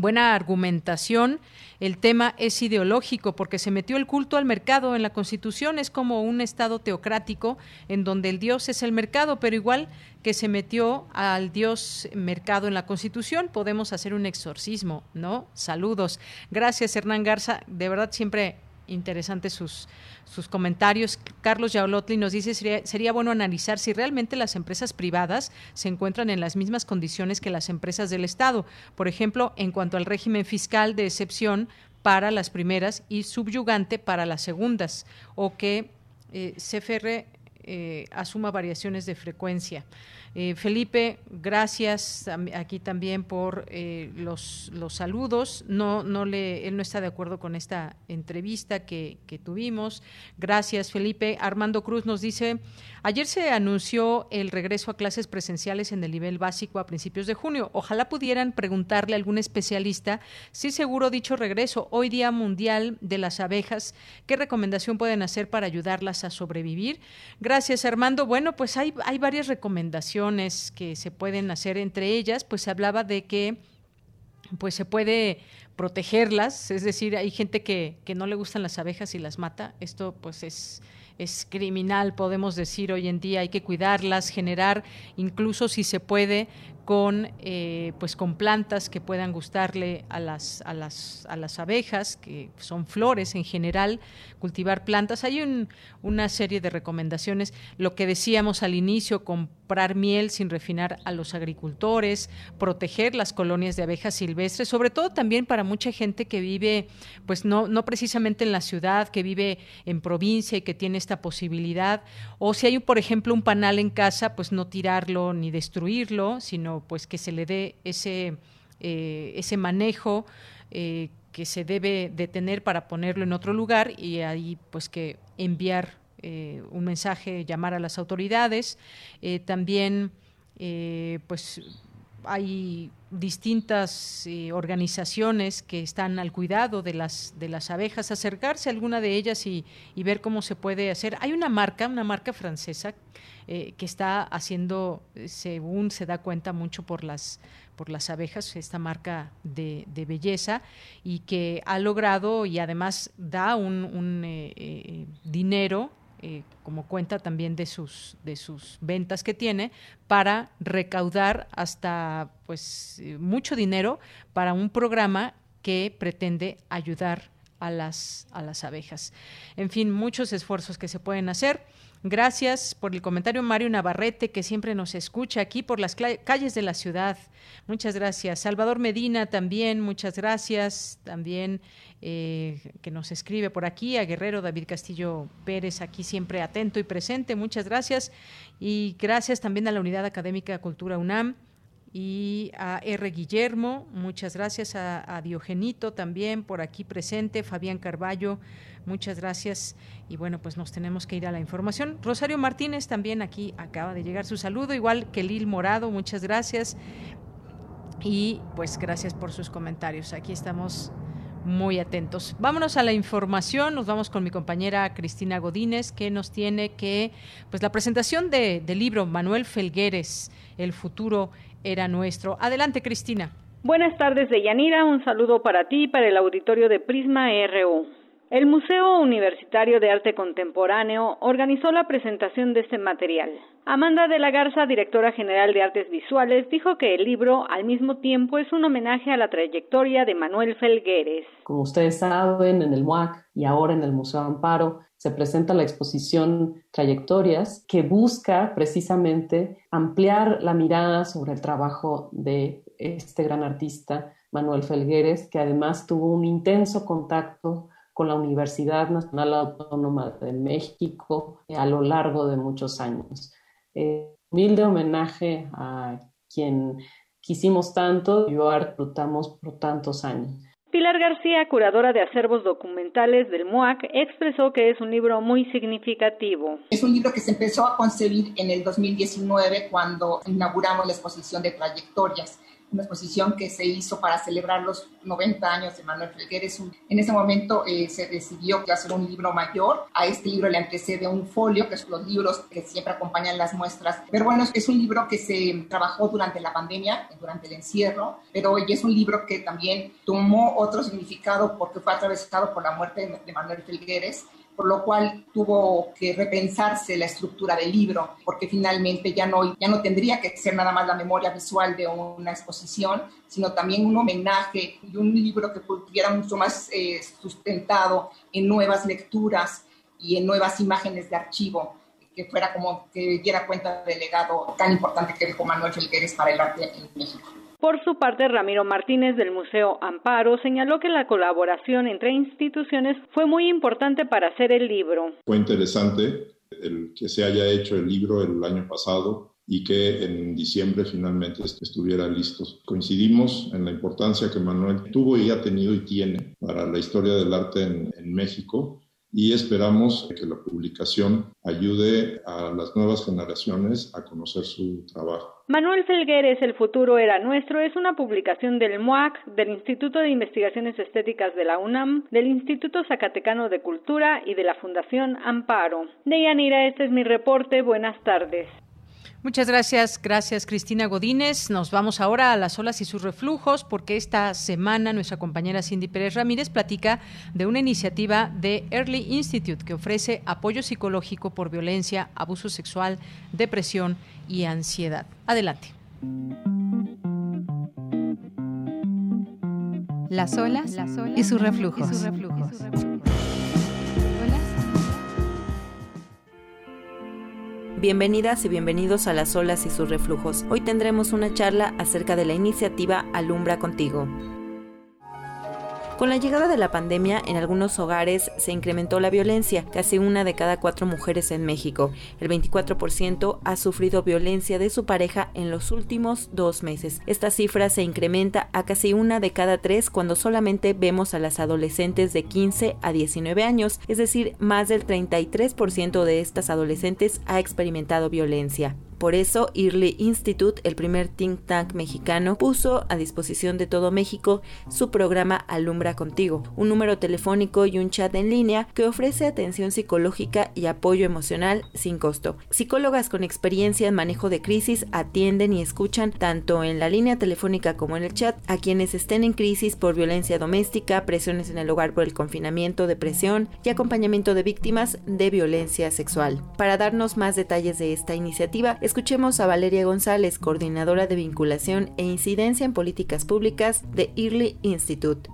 buena argumentación. El tema es ideológico porque se metió el culto al mercado en la Constitución. Es como un Estado teocrático en donde el Dios es el mercado, pero igual que se metió al Dios mercado en la Constitución, podemos hacer un exorcismo, ¿no? Saludos. Gracias, Hernán Garza. De verdad, siempre interesantes sus, sus comentarios. Carlos Yaolotli nos dice sería, sería bueno analizar si realmente las empresas privadas se encuentran en las mismas condiciones que las empresas del Estado. Por ejemplo, en cuanto al régimen fiscal de excepción para las primeras y subyugante para las segundas, o que eh, CFR eh, asuma variaciones de frecuencia. Eh, Felipe, gracias aquí también por eh, los, saludos. No, no le, él no está de acuerdo con esta entrevista que, que, tuvimos. Gracias, Felipe. Armando Cruz nos dice, ayer se anunció el regreso a clases presenciales en el nivel básico a principios de junio. Ojalá pudieran preguntarle a algún especialista si seguro dicho regreso, hoy Día Mundial de las Abejas, ¿qué recomendación pueden hacer para ayudarlas a sobrevivir? Gracias, Armando. Bueno, pues hay, hay varias recomendaciones que se pueden hacer entre ellas, pues se hablaba de que pues se puede protegerlas, es decir, hay gente que, que no le gustan las abejas y las mata, esto pues es, es criminal, podemos decir hoy en día, hay que cuidarlas, generar, incluso si se puede, con eh, pues con plantas que puedan gustarle a las, a las, a las abejas, que son flores en general, cultivar plantas. Hay un, una serie de recomendaciones. Lo que decíamos al inicio, comprar miel sin refinar a los agricultores, proteger las colonias de abejas silvestres, sobre todo también para mucha gente que vive, pues no, no precisamente en la ciudad, que vive en provincia y que tiene esta posibilidad. O si hay, por ejemplo, un panal en casa, pues no tirarlo ni destruirlo, sino pues que se le dé ese, eh, ese manejo eh, que se debe de tener para ponerlo en otro lugar y ahí pues que enviar eh, un mensaje, llamar a las autoridades. también pues hay distintas organizaciones que están al cuidado de las de las abejas, acercarse a alguna de ellas y, y ver cómo se puede hacer. Hay una marca, una marca francesa eh, que está haciendo, según se da cuenta mucho por las por las abejas, esta marca de, belleza, y que ha logrado y además da un, eh, eh, dinero como cuenta también de sus de sus ventas que tiene para recaudar hasta pues mucho dinero para un programa que pretende ayudar a las a las abejas. En fin, muchos esfuerzos que se pueden hacer. Gracias por el comentario Mario Navarrete, que siempre nos escucha aquí por las calles de la ciudad. Muchas gracias. Salvador Medina también, muchas gracias. También eh, que nos escribe por aquí, a Guerrero David Castillo Pérez, aquí siempre atento y presente. Muchas gracias. Y gracias también a la Unidad Académica Cultura UNAM y a R. Guillermo, muchas gracias a, a, Diogenito también por aquí presente, Fabián Carballo, muchas gracias y bueno, pues nos tenemos que ir a la información. Rosario Martínez también aquí acaba de llegar su saludo, igual que Lil Morado, muchas gracias y pues gracias por sus comentarios. Aquí estamos muy atentos. Vámonos a la información, nos vamos con mi compañera Cristina Godínez, que nos tiene que, pues la presentación de, del libro Manuel Felgueres, El futuro era nuestro. Adelante, Cristina. Buenas tardes, Deyanira. Un saludo para ti y para el auditorio de Prisma RU. El Museo Universitario de Arte Contemporáneo organizó la presentación de este material. Amanda de la Garza, directora general de Artes Visuales, dijo que el libro al mismo tiempo es un homenaje a la trayectoria de Manuel Felgueres. Como ustedes saben, en el MUAC y ahora en el Museo Amparo se presenta la exposición Trayectorias que busca precisamente ampliar la mirada sobre el trabajo de este gran artista, Manuel Felgueres, que además tuvo un intenso contacto con la Universidad Nacional Autónoma de México a lo largo de muchos años. Eh, humilde homenaje a quien quisimos tanto y disfrutamos por tantos años. Pilar García, curadora de acervos documentales del MUAC, expresó que es un libro muy significativo. Es un libro que se empezó a concebir en el 2019 cuando inauguramos la exposición de trayectorias una exposición que se hizo para celebrar los 90 años de Manuel Felgueres. En ese momento eh, se decidió hacer un libro mayor. A este libro le antecede un folio, que son los libros que siempre acompañan las muestras. Pero bueno, es un libro que se trabajó durante la pandemia, durante el encierro, pero hoy es un libro que también tomó otro significado porque fue atravesado por la muerte de Manuel Felgueres por lo cual tuvo que repensarse la estructura del libro, porque finalmente ya no, ya no tendría que ser nada más la memoria visual de una exposición, sino también un homenaje y un libro que estuviera mucho más eh, sustentado en nuevas lecturas y en nuevas imágenes de archivo que fuera como que diera cuenta del legado tan importante que dejó Manuel Felgueres para el arte en México. Por su parte, Ramiro Martínez del Museo Amparo señaló que la colaboración entre instituciones fue muy importante para hacer el libro. Fue interesante el que se haya hecho el libro el año pasado y que en diciembre finalmente estuviera listo. Coincidimos en la importancia que Manuel tuvo y ha tenido y tiene para la historia del arte en, en México y esperamos que la publicación ayude a las nuevas generaciones a conocer su trabajo. Manuel Felgueres, El futuro era nuestro, es una publicación del MUAC, del Instituto de Investigaciones Estéticas de la UNAM, del Instituto Zacatecano de Cultura y de la Fundación Amparo. Deyanira, este es mi reporte. Buenas tardes. Muchas gracias, gracias Cristina Godínez. Nos vamos ahora a las olas y sus reflujos porque esta semana nuestra compañera Cindy Pérez Ramírez platica de una iniciativa de Early Institute que ofrece apoyo psicológico por violencia, abuso sexual, depresión y ansiedad. Adelante. Las olas, y sus reflujos. Bienvenidas y bienvenidos a Las olas y sus reflujos. Hoy tendremos una charla acerca de la iniciativa Alumbra contigo. Con la llegada de la pandemia, en algunos hogares se incrementó la violencia, casi una de cada cuatro mujeres en México. El 24% ha sufrido violencia de su pareja en los últimos dos meses. Esta cifra se incrementa a casi una de cada tres cuando solamente vemos a las adolescentes de 15 a 19 años, es decir, más del 33% de estas adolescentes ha experimentado violencia. Por eso, Early Institute, el primer think tank mexicano, puso a disposición de todo México su programa Alumbra Contigo, un número telefónico y un chat en línea que ofrece atención psicológica y apoyo emocional sin costo. Psicólogas con experiencia en manejo de crisis atienden y escuchan tanto en la línea telefónica como en el chat a quienes estén en crisis por violencia doméstica, presiones en el hogar por el confinamiento, depresión y acompañamiento de víctimas de violencia sexual. Para darnos más detalles de esta iniciativa, Escuchemos a Valeria González, coordinadora de vinculación e incidencia en políticas públicas de Early Institute.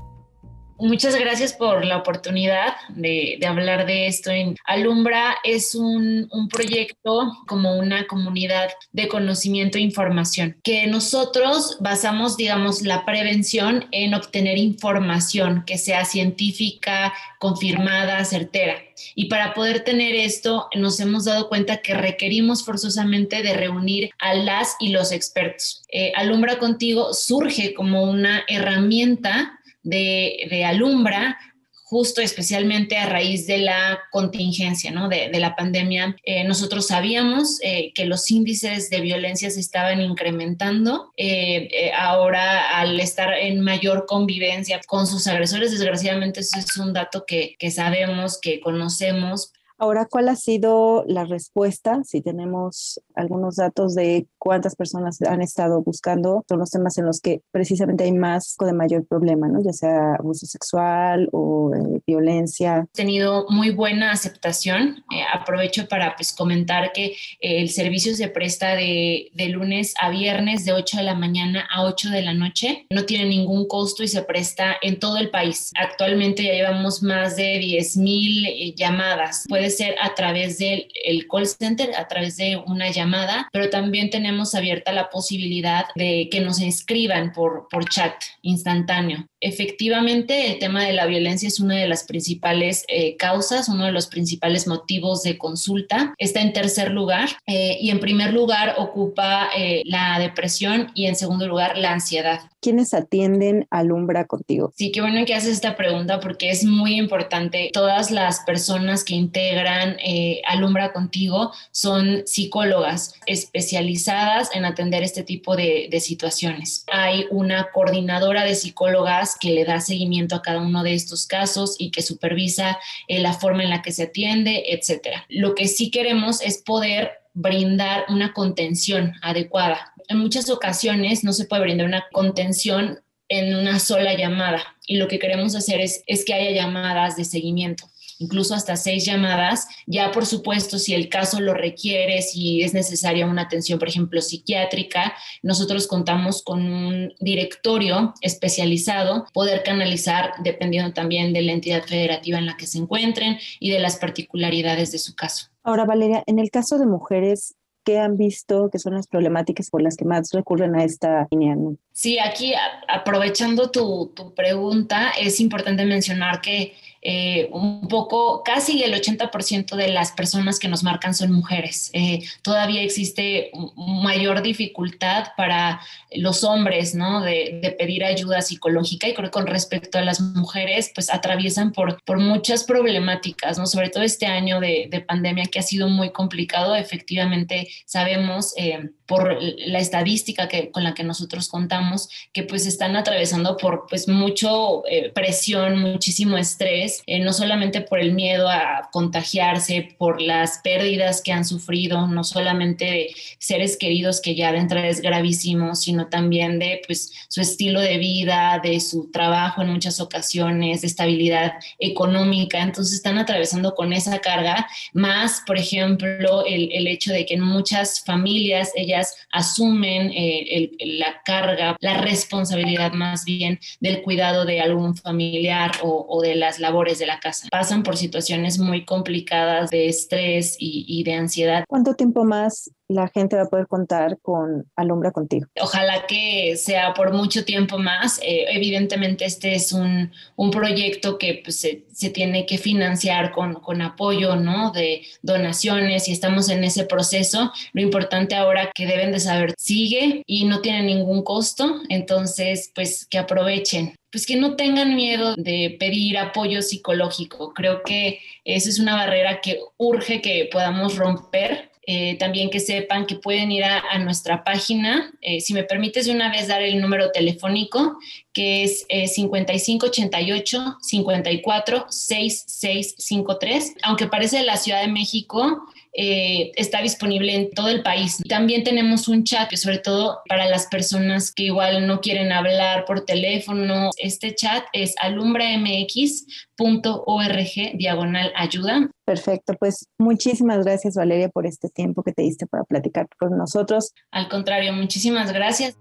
Muchas gracias por la oportunidad de, hablar de esto. En Alumbra es un, proyecto como una comunidad de conocimiento e información, que nosotros basamos, digamos, la prevención en obtener información que sea científica, confirmada, certera. Y para poder tener esto, nos hemos dado cuenta que requerimos forzosamente de reunir a las y los expertos. Eh, Alumbra contigo surge como una herramienta de, Alumbra justo especialmente a raíz de la contingencia, ¿no? de, la pandemia. Eh, nosotros sabíamos eh, que los índices de violencia se estaban incrementando. Eh, ahora, al estar en mayor convivencia con sus agresores, desgraciadamente eso es un dato que, que sabemos, que conocemos, Ahora, ¿cuál ha sido la respuesta? Si tenemos algunos datos de cuántas personas han estado buscando, son los temas en los que precisamente hay más de mayor problema, ¿no? Ya sea abuso sexual o eh, violencia. Tenido muy buena aceptación. Eh, aprovecho para pues, comentar que eh, el servicio se presta de, de lunes a viernes de 8 de la mañana a 8 de la noche. No tiene ningún costo y se presta en todo el país. Actualmente ya llevamos más de 10 mil llamadas. Puede ser a través del call center, a través de una llamada, pero también tenemos abierta la posibilidad de que nos inscriban por, por chat instantáneo. Efectivamente, el tema de la violencia es una de las principales eh, causas, uno de los principales motivos de consulta. Está en tercer lugar eh, y en primer lugar ocupa eh, la depresión y en segundo lugar la ansiedad. ¿Quiénes atienden Alumbra contigo? Sí, qué bueno que haces esta pregunta porque es muy importante. Todas las personas que integran Alumbra contigo son psicólogas especializadas en atender este tipo de, de situaciones. Hay una coordinadora de psicólogas que le da seguimiento a cada uno de estos casos y que supervisa eh, la forma en la que se atiende, etcétera. Lo que sí queremos es poder brindar una contención adecuada. En muchas ocasiones no se puede brindar una contención en una sola llamada y lo que queremos hacer es, es que haya llamadas de seguimiento incluso hasta seis llamadas. Ya, por supuesto, si el caso lo requiere, si es necesaria una atención, por ejemplo, psiquiátrica, nosotros contamos con un directorio especializado, poder canalizar dependiendo también de la entidad federativa en la que se encuentren y de las particularidades de su caso. Ahora, Valeria, en el caso de mujeres, ¿qué han visto que son las problemáticas por las que más recurren a esta línea? Sí, aquí aprovechando tu, tu pregunta, es importante mencionar que eh, un poco, casi el 80% de las personas que nos marcan son mujeres. Eh, todavía existe mayor dificultad para los hombres, ¿no? De, pedir ayuda psicológica y creo que con respecto a las mujeres, pues atraviesan por, por muchas problemáticas, ¿no? Sobre todo este año de, pandemia que ha sido muy complicado. Efectivamente, sabemos eh, por la estadística que, con la que nosotros contamos que pues están atravesando por pues mucho presión, muchísimo estrés eh, no solamente por el miedo a contagiarse, por las pérdidas que han sufrido, no solamente de seres queridos que ya de entrada es gravísimo, sino también de pues, su estilo de vida, de su trabajo en muchas ocasiones, de estabilidad económica. Entonces están atravesando con esa carga, más, por ejemplo, el, el hecho de que en muchas familias ellas asumen eh, la carga, la responsabilidad más bien del cuidado de algún familiar o, o de las labores de la casa. Pasan por situaciones muy complicadas de estrés y, de ansiedad. ¿Cuánto tiempo más la gente va a poder contar con Alumbra contigo? Ojalá que sea por mucho tiempo más. Eh, evidentemente este es un, un proyecto que pues, se, se, tiene que financiar con, con apoyo ¿no? de donaciones y estamos en ese proceso. Lo importante ahora que deben de saber sigue y no tiene ningún costo, entonces pues que aprovechen pues que no tengan miedo de pedir apoyo psicológico. Creo que esa es una barrera que urge que podamos romper. Eh, también que sepan que pueden ir a, nuestra página. Eh, si me permites de una vez dar el número telefónico, que es 5588 54 6653. Aunque parece de la Ciudad de México, eh, está disponible en todo el país. También tenemos un chat, que sobre todo para las personas que igual no quieren hablar por teléfono. Este chat es alumbramx.org diagonal ayuda. Perfecto, pues muchísimas gracias Valeria por este tiempo que te diste para platicar con nosotros. Al contrario, muchísimas gracias.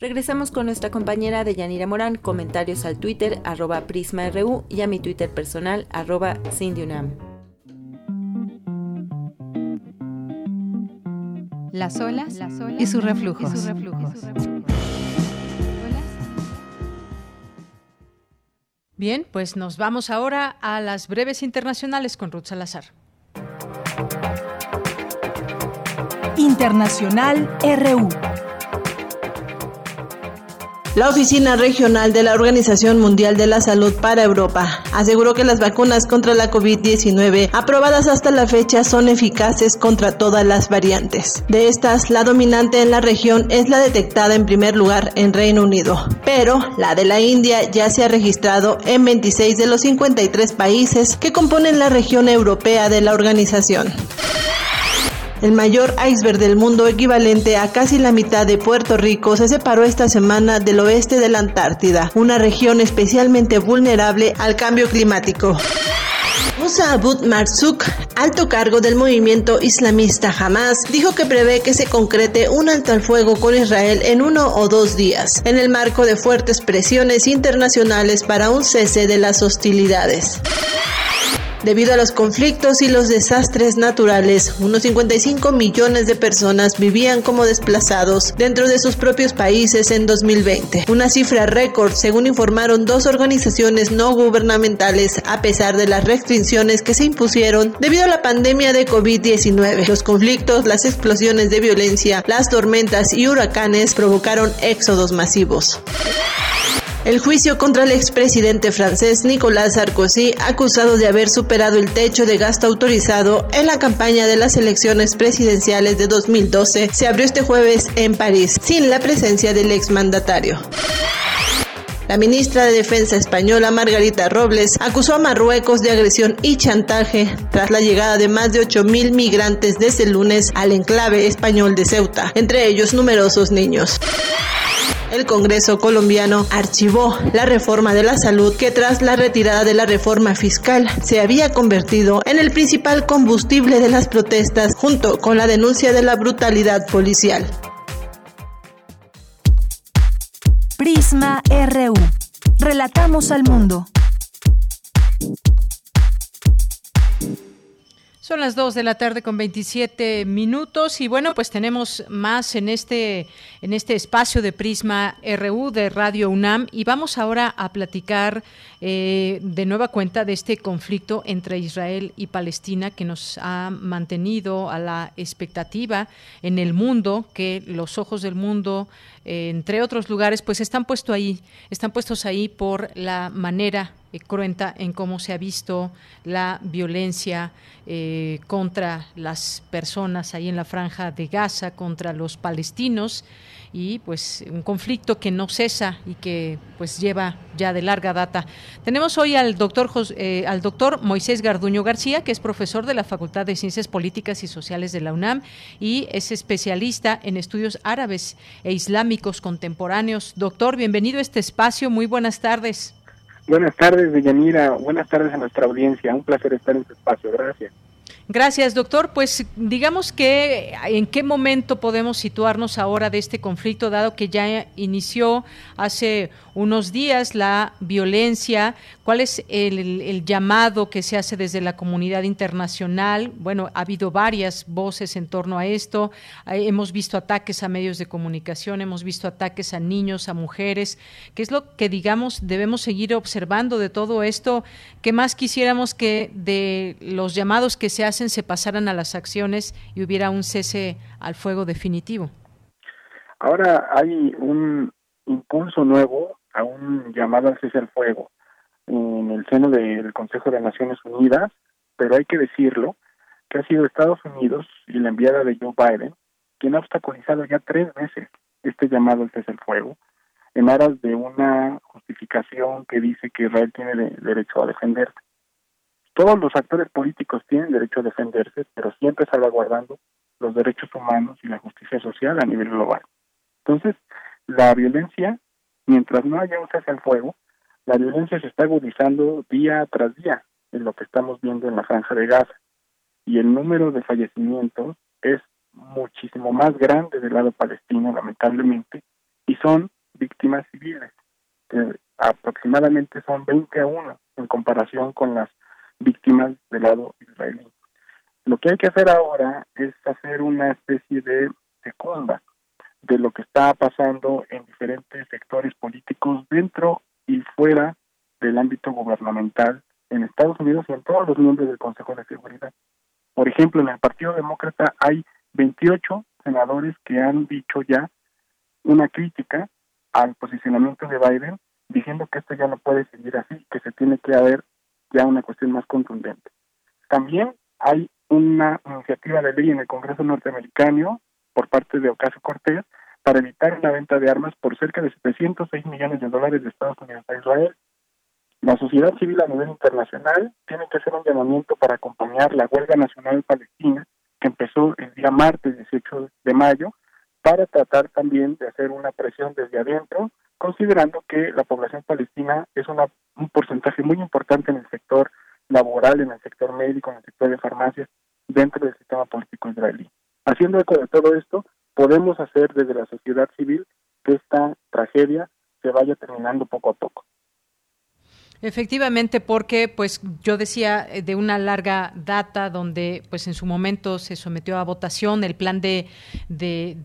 Regresamos con nuestra compañera de Yanira Morán, comentarios al Twitter arroba PrismaRU y a mi Twitter personal arroba CindyUNAM. Las olas, y sus reflujos. Bien, pues nos vamos ahora a las breves internacionales con Ruth Salazar. Internacional RU. La Oficina Regional de la Organización Mundial de la Salud para Europa aseguró que las vacunas contra la COVID-19 aprobadas hasta la fecha son eficaces contra todas las variantes. De estas, la dominante en la región es la detectada en primer lugar en Reino Unido, pero la de la India ya se ha registrado en 26 de los 53 países que componen la región europea de la organización el mayor iceberg del mundo equivalente a casi la mitad de Puerto Rico, se separó esta semana del oeste de la Antártida, una región especialmente vulnerable al cambio climático. Musa Abud Marzouk, alto cargo del movimiento islamista Hamas, dijo que prevé que se concrete un alto al fuego con Israel en uno o dos días, en el marco de fuertes presiones internacionales para un cese de las hostilidades. Debido a los conflictos y los desastres naturales, unos 55 millones de personas vivían como desplazados dentro de sus propios países en 2020, una cifra récord según informaron dos organizaciones no gubernamentales a pesar de las restricciones que se impusieron debido a la pandemia de COVID-19. Los conflictos, las explosiones de violencia, las tormentas y huracanes provocaron éxodos masivos. El juicio contra el expresidente francés Nicolas Sarkozy, acusado de haber superado el techo de gasto autorizado en la campaña de las elecciones presidenciales de 2012, se abrió este jueves en París, sin la presencia del exmandatario. La ministra de Defensa española Margarita Robles acusó a Marruecos de agresión y chantaje tras la llegada de más de 8.000 migrantes desde el lunes al enclave español de Ceuta, entre ellos numerosos niños el Congreso colombiano archivó la reforma de la salud que tras la retirada de la reforma fiscal se había convertido en el principal combustible de las protestas junto con la denuncia de la brutalidad policial. Prisma RU. Relatamos al mundo. Son las 2 de la tarde con 27 minutos y bueno, pues tenemos más en este en este espacio de Prisma RU de Radio UNAM y vamos ahora a platicar eh, de nueva cuenta de este conflicto entre Israel y Palestina que nos ha mantenido a la expectativa en el mundo, que los ojos del mundo, eh, entre otros lugares, pues están puestos ahí, están puestos ahí por la manera eh, cruenta en cómo se ha visto la violencia eh, contra las personas ahí en la franja de Gaza, contra los palestinos y pues un conflicto que no cesa y que pues lleva ya de larga data. Tenemos hoy al doctor eh, al doctor Moisés Garduño García, que es profesor de la Facultad de Ciencias Políticas y Sociales de la UNAM y es especialista en estudios árabes e islámicos contemporáneos. Doctor, bienvenido a este espacio. Muy buenas tardes. Buenas tardes, Deyanira. Buenas tardes a nuestra audiencia. Un placer estar en este espacio. Gracias. Gracias, doctor. Pues digamos que en qué momento podemos situarnos ahora de este conflicto, dado que ya inició hace unos días la violencia. ¿Cuál es el, llamado que se hace desde la comunidad internacional? Bueno, ha habido varias voces en torno a esto. Hemos visto ataques a medios de comunicación, hemos visto ataques a niños, a mujeres. ¿Qué es lo que, digamos, debemos seguir observando de todo esto? ¿Qué más quisiéramos que de los llamados que se hacen se pasaran a las acciones y hubiera un cese al fuego definitivo? Ahora hay un impulso nuevo a un llamado al cese al fuego en el seno del Consejo de Naciones Unidas, pero hay que decirlo que ha sido Estados Unidos y la enviada de Joe Biden quien ha obstaculizado ya tres veces este llamado al cese al fuego en aras de una justificación que dice que Israel tiene derecho a defenderse. Todos los actores políticos tienen derecho a defenderse, pero siempre salvaguardando los derechos humanos y la justicia social a nivel global. Entonces, la violencia mientras no haya un cese al fuego, la violencia se está agudizando día tras día en lo que estamos viendo en la franja de Gaza. Y el número de fallecimientos es muchísimo más grande del lado palestino, lamentablemente, y son víctimas civiles, que aproximadamente son 20 a 1 en comparación con las víctimas del lado israelí. Lo que hay que hacer ahora es hacer una especie de segunda de lo que está pasando en diferentes sectores políticos dentro y fuera del ámbito gubernamental en Estados Unidos y en todos los miembros del Consejo de Seguridad. Por ejemplo, en el Partido Demócrata hay 28 senadores que han dicho ya una crítica al posicionamiento de Biden, diciendo que esto ya no puede seguir así, que se tiene que haber ya una cuestión más contundente. También hay una iniciativa de ley en el Congreso norteamericano por parte de Ocasio Cortés para evitar la venta de armas por cerca de 706 millones de dólares de Estados Unidos a Israel. La sociedad civil a nivel internacional tiene que hacer un llamamiento para acompañar la huelga nacional palestina que empezó el día martes 18 de mayo para tratar también de hacer una presión desde adentro, considerando que la población palestina es una, un porcentaje muy importante en el sector laboral, en el sector médico, en el sector de farmacias, dentro del sistema político israelí. Haciendo eco de todo esto, podemos hacer desde la sociedad civil que esta tragedia se vaya terminando poco a poco. Efectivamente, porque pues yo decía eh, de una larga data donde pues en su momento se sometió a votación el plan de, de,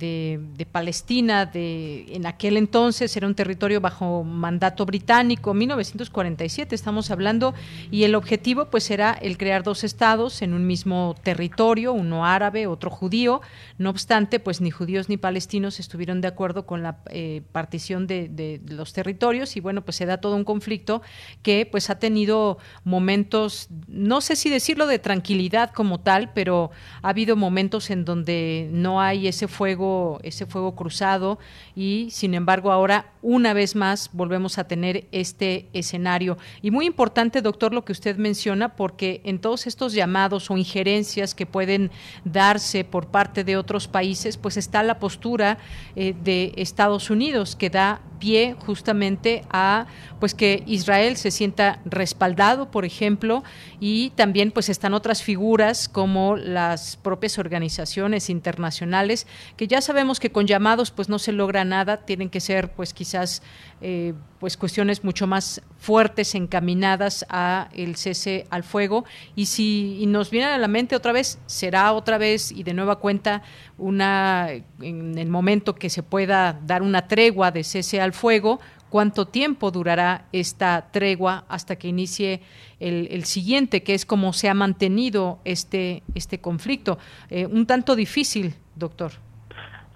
de, Palestina, de en aquel entonces era un territorio bajo mandato británico, 1947 estamos hablando, y el objetivo pues era el crear dos estados en un mismo territorio, uno árabe, otro judío. No obstante, pues ni judíos ni palestinos estuvieron de acuerdo con la eh, partición de, de los territorios y bueno, pues se da todo un conflicto que que pues ha tenido momentos, no sé si decirlo de tranquilidad como tal, pero ha habido momentos en donde no hay ese fuego, ese fuego cruzado y sin embargo ahora una vez más volvemos a tener este escenario. Y muy importante, doctor, lo que usted menciona, porque en todos estos llamados o injerencias que pueden darse por parte de otros países, pues está la postura eh, de Estados Unidos que da pie justamente a pues que Israel se sienta respaldado, por ejemplo, y también pues están otras figuras como las propias organizaciones internacionales que ya sabemos que con llamados pues no se logra nada, tienen que ser pues quizás eh, pues cuestiones mucho más fuertes encaminadas a el cese al fuego. Y si nos viene a la mente otra vez será otra vez y de nueva cuenta una en el momento que se pueda dar una tregua de cese al fuego cuánto tiempo durará esta tregua hasta que inicie el, siguiente, que es cómo se ha mantenido este, este conflicto. Eh, un tanto difícil, doctor.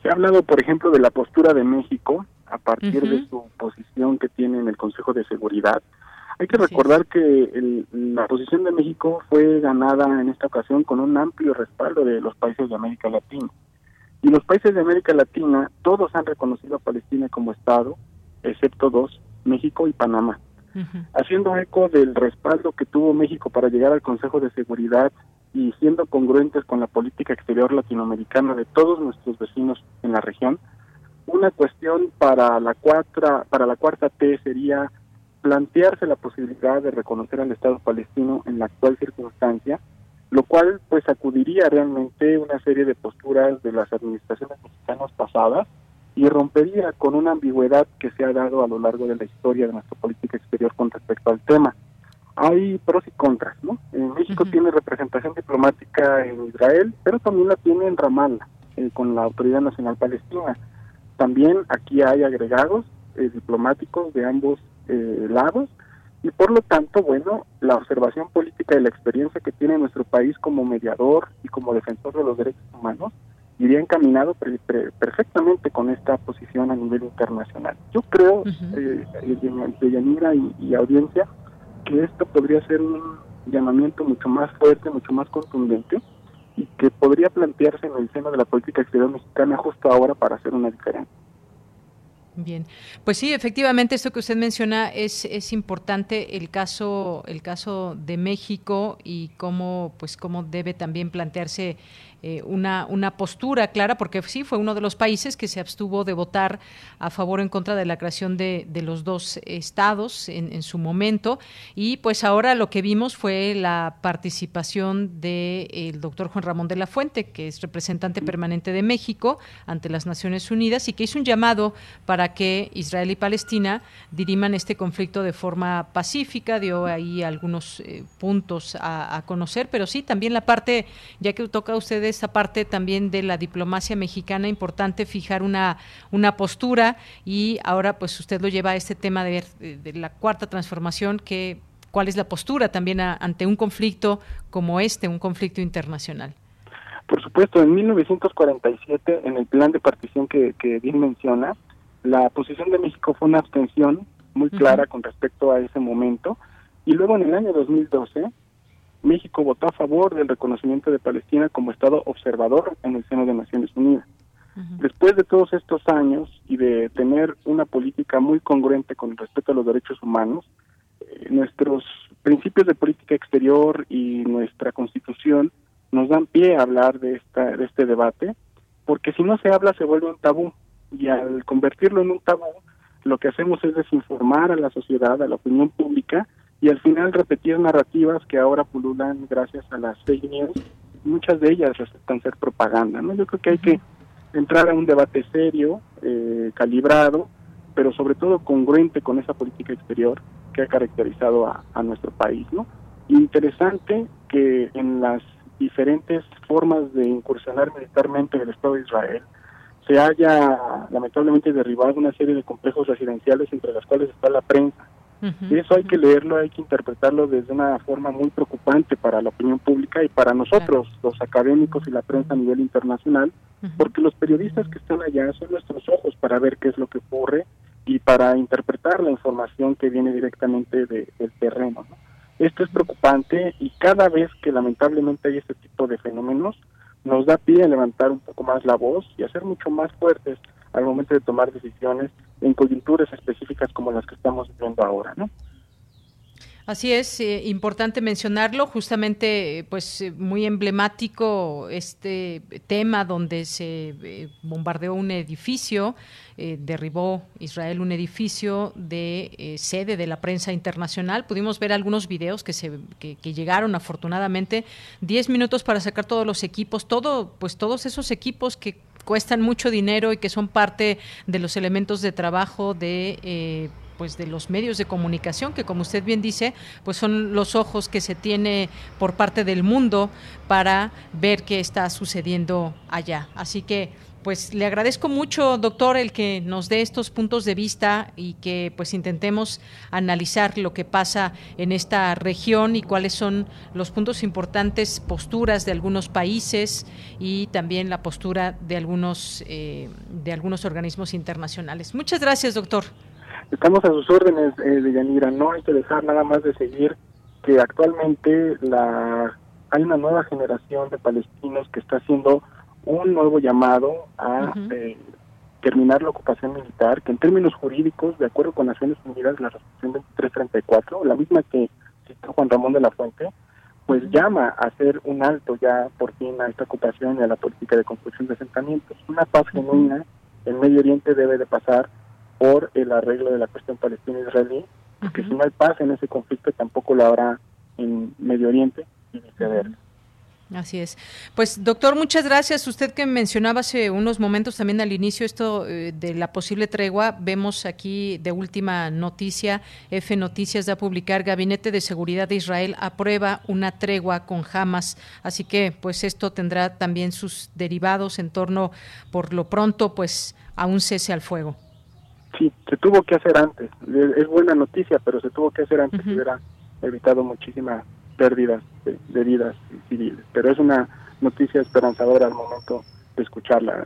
Se ha hablado, por ejemplo, de la postura de México a partir de su posición que tiene en el Consejo de Seguridad. Hay que recordar que la posición de México fue ganada en esta ocasión con un amplio respaldo de los países de América Latina. Y los países de América Latina, todos han reconocido a Palestina como Estado, excepto dos, México y Panamá. Haciendo eco del respaldo que tuvo México para llegar al Consejo de Seguridad y siendo congruentes con la política exterior latinoamericana de todos nuestros vecinos en la región, una cuestión para la cuarta, para la cuarta T sería plantearse la posibilidad de reconocer al Estado palestino en la actual circunstancia, lo cual pues acudiría realmente una serie de posturas de las administraciones mexicanas pasadas y rompería con una ambigüedad que se ha dado a lo largo de la historia de nuestra política exterior con respecto al tema. Hay pros y contras, ¿no? México tiene representación diplomática en Israel, pero también la tiene en Ramallah, eh, con la Autoridad Nacional Palestina. También aquí hay agregados eh, diplomáticos de ambos eh, lados y por lo tanto, bueno, la observación política y la experiencia que tiene nuestro país como mediador y como defensor de los derechos humanos iría encaminado perfectamente con esta posición a nivel internacional. Yo creo, eh, de Yanira y, y, audiencia, que esto podría ser un llamamiento mucho más fuerte, mucho más contundente y que podría plantearse en el seno de la política exterior mexicana justo ahora para hacer una diferencia. Bien, pues sí, efectivamente esto que usted menciona es, es importante el caso el caso de México y cómo pues cómo debe también plantearse eh, una, una postura clara, porque sí, fue uno de los países que se abstuvo de votar a favor o en contra de la creación de, de los dos estados en, en, su momento. Y pues ahora lo que vimos fue la participación del doctor Juan Ramón de la Fuente, que es representante permanente de México ante las Naciones Unidas y que hizo un llamado para que Israel y Palestina diriman este conflicto de forma pacífica, dio ahí algunos eh, puntos a, a conocer, pero sí, también la parte, ya que toca a ustedes esa parte también de la diplomacia mexicana, importante fijar una, una postura y ahora pues usted lo lleva a este tema de, de la cuarta transformación, que cuál es la postura también ante un conflicto como este, un conflicto internacional. Por supuesto, en 1947, en el plan de partición que, que bien menciona, la posición de México fue una abstención muy clara con respecto a ese momento. Y luego en el año 2012, México votó a favor del reconocimiento de Palestina como Estado observador en el seno de Naciones Unidas. Después de todos estos años y de tener una política muy congruente con respecto a los derechos humanos, eh, nuestros principios de política exterior y nuestra constitución nos dan pie a hablar de, esta, de este debate, porque si no se habla se vuelve un tabú y al convertirlo en un tabú, lo que hacemos es desinformar a la sociedad, a la opinión pública, y al final repetir narrativas que ahora pululan gracias a las fake news, muchas de ellas resultan ser propaganda, ¿no? Yo creo que hay que entrar a un debate serio, eh, calibrado, pero sobre todo congruente con esa política exterior que ha caracterizado a, a nuestro país, ¿no? Interesante que en las diferentes formas de incursionar militarmente en el Estado de Israel se haya lamentablemente derribado una serie de complejos residenciales entre las cuales está la prensa, y eso hay que leerlo, hay que interpretarlo desde una forma muy preocupante para la opinión pública y para nosotros, los académicos y la prensa a nivel internacional, porque los periodistas que están allá son nuestros ojos para ver qué es lo que ocurre y para interpretar la información que viene directamente del terreno. Esto es preocupante y cada vez que lamentablemente hay este tipo de fenómenos, nos da pie a levantar un poco más la voz y a ser mucho más fuertes al momento de tomar decisiones en coyunturas específicas como las que estamos viendo ahora, ¿no? Así es, eh, importante mencionarlo, justamente eh, pues eh, muy emblemático este tema donde se bombardeó un edificio, derribó Israel un edificio de sede de la prensa internacional. Pudimos ver algunos videos que se que, que llegaron afortunadamente 10 minutos para sacar todos los equipos, todo pues todos esos equipos que cuestan mucho dinero y que son parte de los elementos de trabajo de pues de los medios de comunicación que como usted bien dice pues son los ojos que se tiene por parte del mundo para ver qué está sucediendo allá. Así que pues le agradezco mucho, doctor, el que nos dé estos puntos de vista y que pues intentemos analizar lo que pasa en esta región y cuáles son los puntos importantes, posturas de algunos países y también la postura de algunos eh, de algunos organismos internacionales. Muchas gracias, doctor. Estamos a sus órdenes, eh. No hay que dejar nada más de seguir que actualmente la hay una nueva generación de palestinos que está haciendo un nuevo llamado a eh, terminar la ocupación militar, que en términos jurídicos, de acuerdo con Naciones Unidas, la resolución 2334, la misma que citó Juan Ramón de la Fuente, pues llama a hacer un alto ya por fin a esta ocupación y a la política de construcción de asentamientos. Una paz genuina en Medio Oriente debe de pasar por el arreglo de la cuestión palestina-israelí, porque si no hay paz en ese conflicto tampoco lo habrá en Medio Oriente y viceversa. Así es. Pues doctor, muchas gracias. Usted que mencionaba hace unos momentos también al inicio esto eh, de la posible tregua, vemos aquí de última noticia, F Noticias da a publicar, Gabinete de Seguridad de Israel aprueba una tregua con Hamas. Así que pues esto tendrá también sus derivados en torno, por lo pronto, pues a un cese al fuego. Sí, se tuvo que hacer antes. Es buena noticia, pero se tuvo que hacer antes. y Hubiera evitado muchísimas pérdidas de, vidas civiles. Pero es una noticia esperanzadora al momento de escucharla,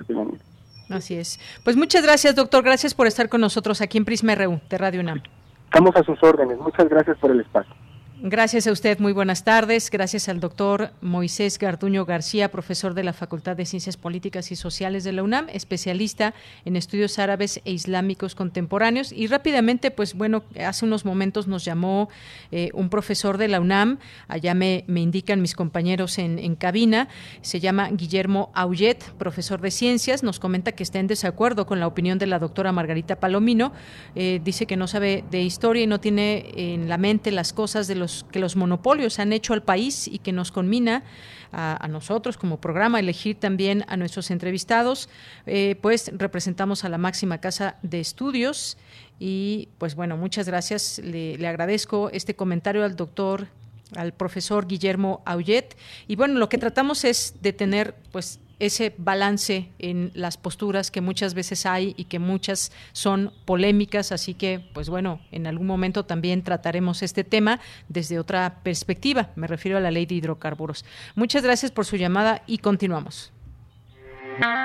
Así es. Pues muchas gracias, doctor. Gracias por estar con nosotros aquí en Prisma RU de Radio UNAM. Estamos a sus órdenes. Muchas gracias por el espacio. Gracias a usted, muy buenas tardes. Gracias al doctor Moisés Garduño García, profesor de la Facultad de Ciencias Políticas y Sociales de la UNAM, especialista en estudios árabes e islámicos contemporáneos. Y rápidamente, pues bueno, hace unos momentos nos llamó eh, un profesor de la UNAM, allá me, me indican mis compañeros en, en, cabina, se llama Guillermo Aullet, profesor de Ciencias, nos comenta que está en desacuerdo con la opinión de la doctora Margarita Palomino, eh, dice que no sabe de historia y no tiene en la mente las cosas de los que los monopolios han hecho al país y que nos conmina a, nosotros como programa elegir también a nuestros entrevistados, eh, pues representamos a la máxima casa de estudios y pues bueno, muchas gracias. Le, le agradezco este comentario al doctor al profesor Guillermo Aullet y bueno, lo que tratamos es de tener pues ese balance en las posturas que muchas veces hay y que muchas son polémicas, así que, pues bueno, en algún momento también trataremos este tema desde otra perspectiva, me refiero a la ley de hidrocarburos. Muchas gracias por su llamada y continuamos.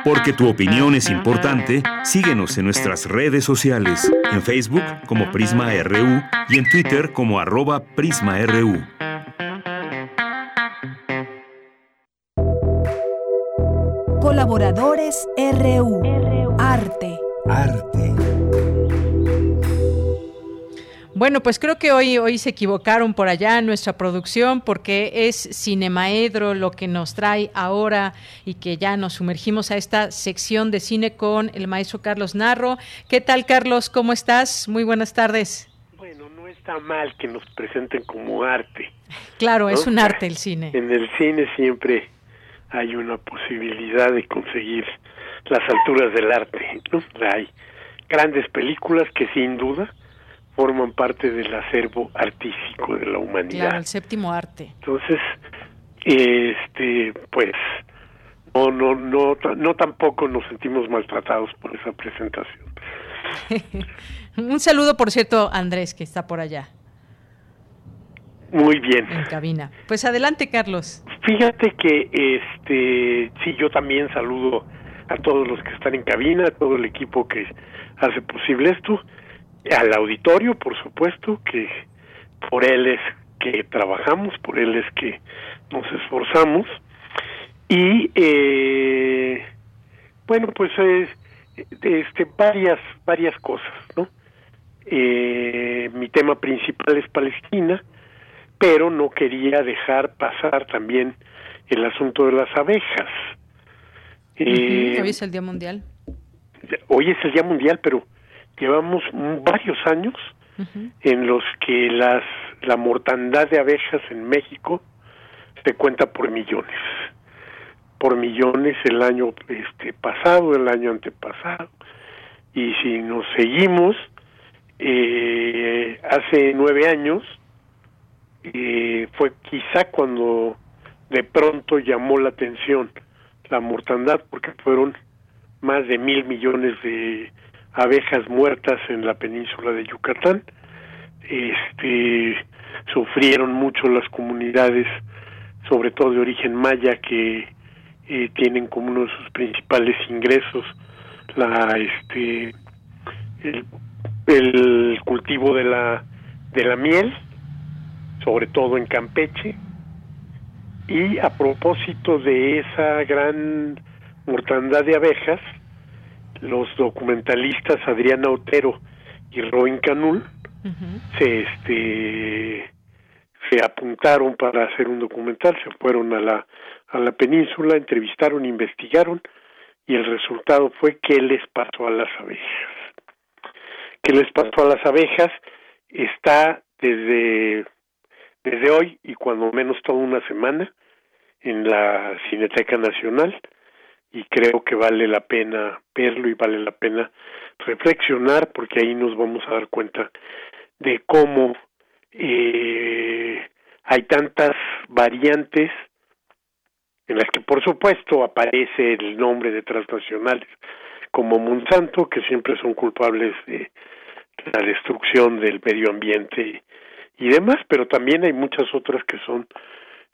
Porque tu opinión es importante, síguenos en nuestras redes sociales, en Facebook como Prisma RU y en Twitter como arroba PrismaRU. Colaboradores RU. Arte. Arte. Bueno, pues creo que hoy, hoy se equivocaron por allá en nuestra producción porque es Cinemaedro lo que nos trae ahora y que ya nos sumergimos a esta sección de cine con el maestro Carlos Narro. ¿Qué tal, Carlos? ¿Cómo estás? Muy buenas tardes. Bueno, no está mal que nos presenten como arte. Claro, es un arte el cine. En el cine siempre hay una posibilidad de conseguir las alturas del arte. ¿no? Hay grandes películas que sin duda forman parte del acervo artístico de la humanidad. Claro, el séptimo arte. Entonces, este, pues, no, no, no, no tampoco nos sentimos maltratados por esa presentación. *laughs* Un saludo, por cierto, Andrés, que está por allá. Muy bien. En cabina. Pues adelante, Carlos. Fíjate que, este, sí, yo también saludo a todos los que están en cabina, a todo el equipo que hace posible esto, al auditorio, por supuesto, que por él es que trabajamos, por él es que nos esforzamos. Y, eh, bueno, pues eh, este, varias, varias cosas, ¿no? Eh, mi tema principal es Palestina, pero no quería dejar pasar también el asunto de las abejas. Eh, hoy es el Día Mundial. Hoy es el Día Mundial, pero llevamos varios años en los que las la mortandad de abejas en México se cuenta por millones por millones el año este pasado el año antepasado y si nos seguimos eh, hace nueve años eh, fue quizá cuando de pronto llamó la atención la mortandad porque fueron más de mil millones de abejas muertas en la península de Yucatán. Este sufrieron mucho las comunidades sobre todo de origen maya que eh, tienen como uno de sus principales ingresos la este el, el cultivo de la de la miel sobre todo en Campeche y a propósito de esa gran mortandad de abejas los documentalistas Adriana Otero y Robin Canul se este se apuntaron para hacer un documental, se fueron a la a la península, entrevistaron, investigaron y el resultado fue qué les pasó a las abejas. ¿Qué les pasó a las abejas? Está desde desde hoy y cuando menos toda una semana en la Cineteca Nacional y creo que vale la pena verlo y vale la pena reflexionar porque ahí nos vamos a dar cuenta de cómo eh, hay tantas variantes en las que por supuesto aparece el nombre de transnacionales como Monsanto que siempre son culpables de la destrucción del medio ambiente y demás, pero también hay muchas otras que son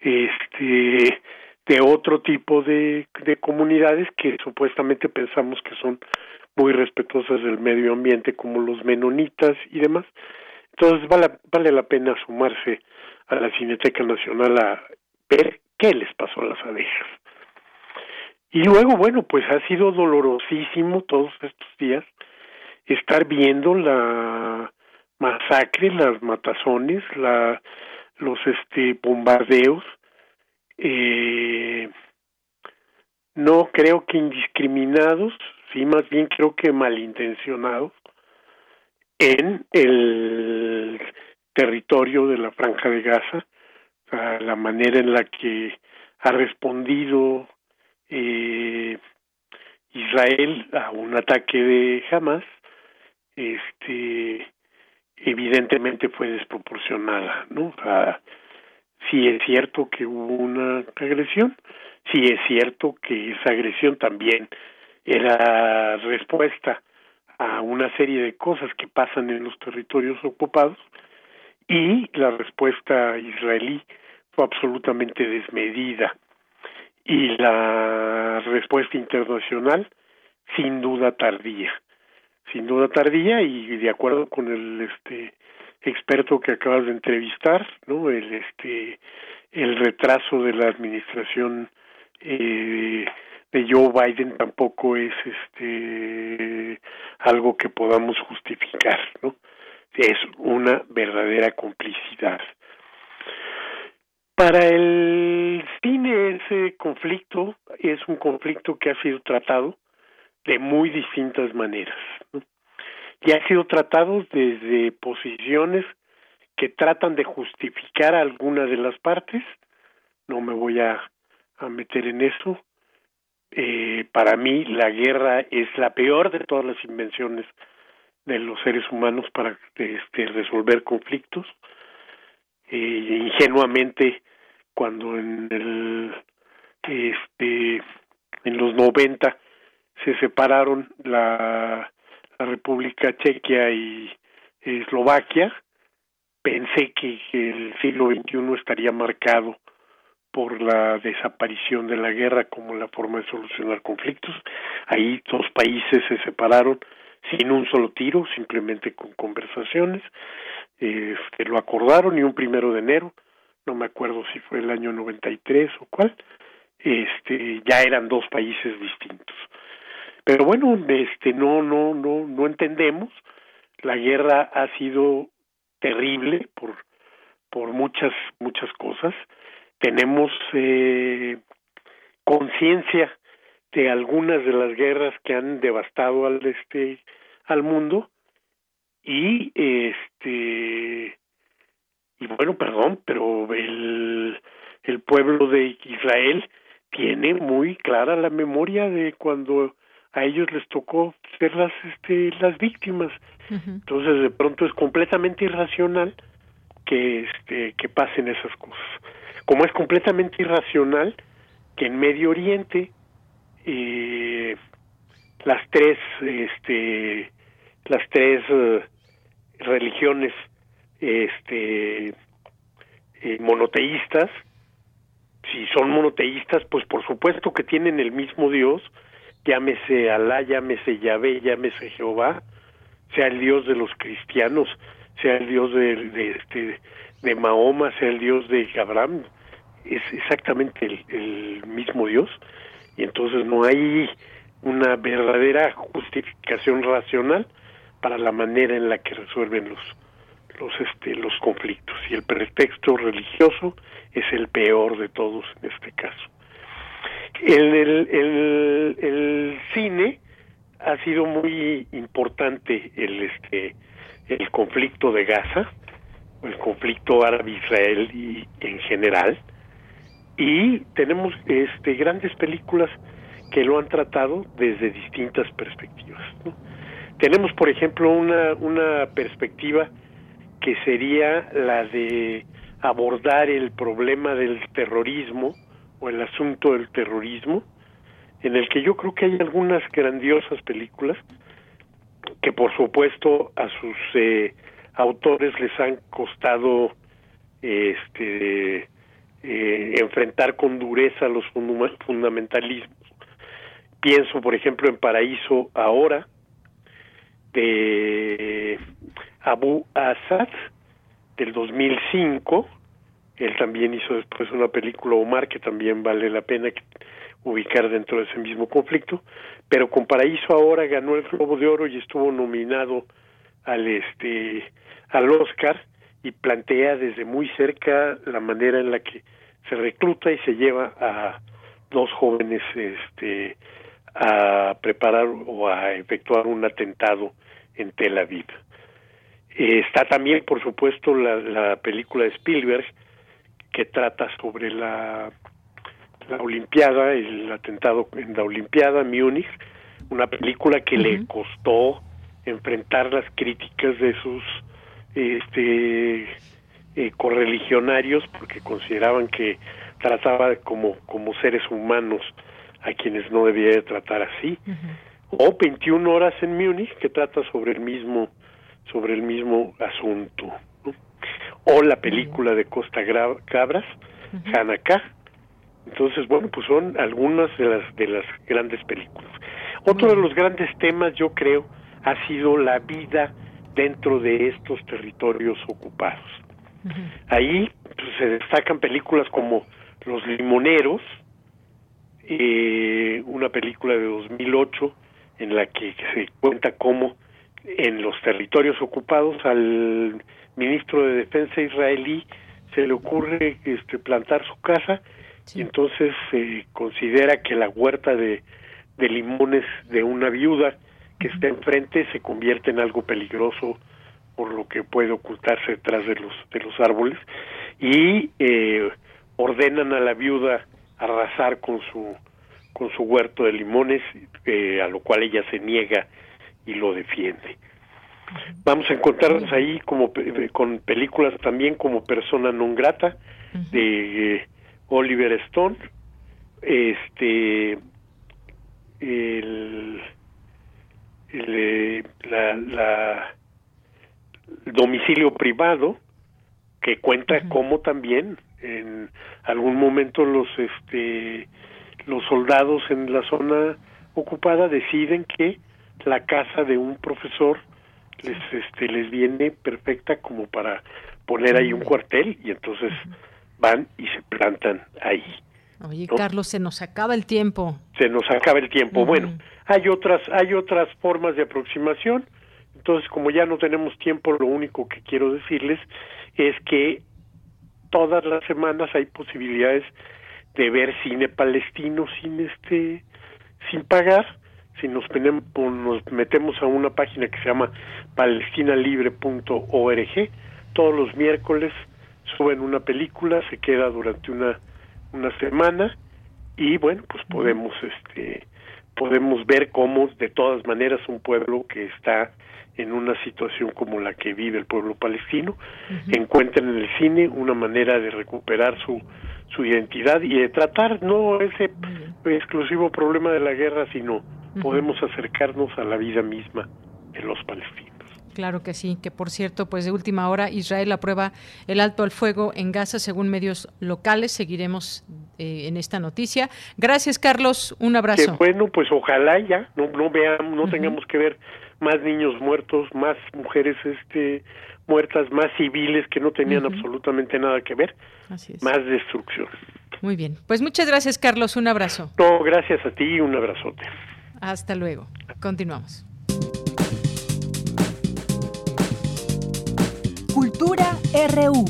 este de otro tipo de, de comunidades que supuestamente pensamos que son muy respetuosas del medio ambiente como los menonitas y demás entonces vale, vale la pena sumarse a la Cineteca Nacional a ver qué les pasó a las abejas. Y luego, bueno, pues ha sido dolorosísimo todos estos días estar viendo la masacre, las matazones, la, los este bombardeos. Eh, no creo que indiscriminados, sí, más bien creo que malintencionados, en el territorio de la franja de Gaza, la manera en la que ha respondido eh, Israel a un ataque de Hamas, este, evidentemente fue desproporcionada, ¿no? O sí es cierto que hubo una agresión, sí es cierto que esa agresión también era respuesta a una serie de cosas que pasan en los territorios ocupados y la respuesta israelí fue absolutamente desmedida y la respuesta internacional sin duda tardía sin duda tardía y de acuerdo con el este experto que acabas de entrevistar no el este el retraso de la administración eh, de Joe Biden tampoco es este algo que podamos justificar, ¿no? Es una verdadera complicidad. Para el cine ese conflicto es un conflicto que ha sido tratado de muy distintas maneras ¿no? y ha sido tratado desde posiciones que tratan de justificar alguna de las partes, no me voy a, a meter en eso, eh, para mí la guerra es la peor de todas las invenciones de los seres humanos para este, resolver conflictos. Eh, ingenuamente, cuando en el este en los 90 se separaron la, la República Chequia y Eslovaquia, pensé que el siglo XXI estaría marcado por la desaparición de la guerra como la forma de solucionar conflictos. Ahí dos países se separaron sin un solo tiro, simplemente con conversaciones, eh, lo acordaron y un primero de enero, no me acuerdo si fue el año 93 o cuál, este, ya eran dos países distintos. Pero bueno, este, no, no, no, no entendemos. La guerra ha sido terrible por por muchas muchas cosas tenemos eh, conciencia de algunas de las guerras que han devastado al este al mundo y este y bueno perdón pero el el pueblo de Israel tiene muy clara la memoria de cuando a ellos les tocó ser las este las víctimas. Entonces de pronto es completamente irracional que este que pasen esas cosas. Como es completamente irracional que en Medio Oriente eh, las tres este las tres eh, religiones este eh, monoteístas si son monoteístas pues por supuesto que tienen el mismo Dios llámese Alá llámese Yahvé llámese Jehová sea el Dios de los cristianos sea el Dios de, este de Mahoma sea el Dios de Abraham es exactamente el, mismo Dios. Y entonces no hay una verdadera justificación racional para la manera en la que resuelven los los este los conflictos. Y el pretexto religioso es el peor de todos en este caso el, el, cine ha sido muy importante el este el conflicto de Gaza el conflicto árabe israelí en general y tenemos este grandes películas que lo han tratado desde distintas perspectivas tenemos por ejemplo una una perspectiva que sería la de abordar el problema del terrorismo o el asunto del terrorismo en el que yo creo que hay algunas grandiosas películas que por supuesto a sus eh, autores les han costado este eh, enfrentar con dureza los fundamentalismos. Pienso, por ejemplo, en Paraíso ahora, de Abu Assad, del 2005. Él también hizo después una película Omar, que también vale la pena ubicar dentro de ese mismo conflicto. Pero con Paraíso ahora ganó el Globo de Oro y estuvo nominado al este al Oscar y plantea desde muy cerca la manera en la que se recluta y se lleva a dos jóvenes este a preparar o a efectuar un atentado en Tel Aviv. Eh, está también, por supuesto, la, la, película de Spielberg que trata sobre la, la Olimpiada, el atentado en la Olimpiada, Múnich, una película que le costó enfrentar las críticas de sus este eh, correligionarios porque consideraban que trataba como como seres humanos a quienes no debía tratar así. O 21 horas en Múnich que trata sobre el mismo sobre el mismo asunto o la película de Costa Cabras Hanaka. Entonces bueno pues son algunas de las de las grandes películas. Otro de los grandes temas yo creo ha sido la vida dentro de estos territorios ocupados. Ahí pues, se destacan películas como Los Limoneros, eh, una película de 2008 en la que se cuenta cómo en los territorios ocupados al ministro de Defensa israelí se le ocurre este, plantar su casa y entonces se considera que la huerta de, de limones de una viuda que está enfrente se convierte en algo peligroso por lo que puede ocultarse detrás de los de los árboles y eh, ordenan a la viuda arrasar con su con su huerto de limones eh, a lo cual ella se niega y lo defiende vamos a encontrarnos ahí como eh, con películas también como persona non grata de Oliver Stone este el el, la, la domicilio privado que cuenta como también en algún momento los este los soldados en la zona ocupada deciden que la casa de un profesor les este les viene perfecta como para poner ahí un cuartel y entonces van y se plantan ahí. Oye, Carlos, se nos acaba el tiempo. Se nos acaba el tiempo. Bueno, hay otras, hay otras formas de aproximación. Entonces, como ya no tenemos tiempo, lo único que quiero decirles es que todas las semanas hay posibilidades de ver cine palestino sin este sin pagar si nos, nos metemos a una página que se llama palestinalibre.org todos los miércoles suben una película se queda durante una una semana y bueno pues podemos este podemos ver cómo de todas maneras un pueblo que está en una situación como la que vive el pueblo palestino encuentra en el cine una manera de recuperar su su identidad y de tratar no ese exclusivo problema de la guerra sino podemos acercarnos a la vida misma de los palestinos Claro que sí, que por cierto, pues de última hora Israel aprueba el alto al fuego en Gaza según medios locales. Seguiremos eh, en esta noticia. Gracias, Carlos. Un abrazo. bueno, pues ojalá ya no no veamos, no tengamos que ver más niños muertos, más mujeres este muertas, más civiles que no tenían absolutamente nada que ver, más destrucción. Muy bien, pues muchas gracias, Carlos. Un abrazo. No, gracias a ti y un abrazote. Hasta luego. Continuamos. Cultura RU.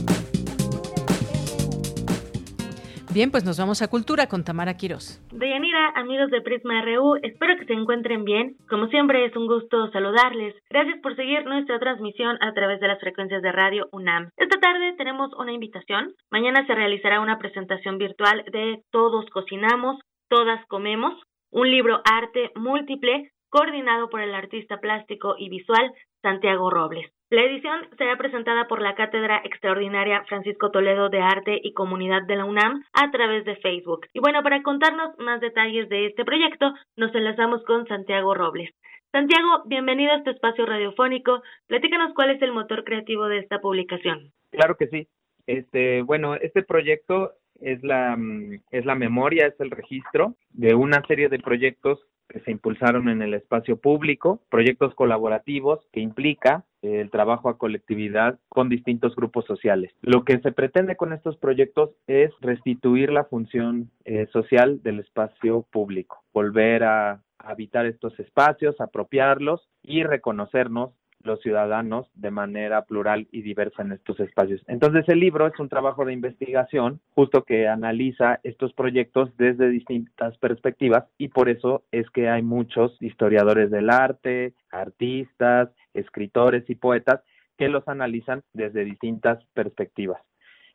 Bien, pues nos vamos a Cultura con Tamara Quiroz. Deyanira, amigos de Prisma RU, espero que se encuentren bien. Como siempre, es un gusto saludarles. Gracias por seguir nuestra transmisión a través de las frecuencias de radio UNAM. Esta tarde tenemos una invitación. Mañana se realizará una presentación virtual de Todos Cocinamos, Todas Comemos, un libro arte múltiple coordinado por el artista plástico y visual Santiago Robles. La edición será presentada por la Cátedra Extraordinaria Francisco Toledo de Arte y Comunidad de la UNAM a través de Facebook. Y bueno, para contarnos más detalles de este proyecto, nos enlazamos con Santiago Robles. Santiago, bienvenido a este espacio radiofónico. Platícanos cuál es el motor creativo de esta publicación. Claro que sí. Este, bueno, este proyecto es la, mm, es la memoria, es el registro de una serie de proyectos que se impulsaron en el espacio público, proyectos colaborativos que implica el trabajo a colectividad con distintos grupos sociales. Lo que se pretende con estos proyectos es restituir la función eh, social del espacio público, volver a habitar estos espacios, apropiarlos y reconocernos los ciudadanos de manera plural y diversa en estos espacios. Entonces el libro es un trabajo de investigación justo que analiza estos proyectos desde distintas perspectivas y por eso es que hay muchos historiadores del arte, artistas, escritores y poetas que los analizan desde distintas perspectivas.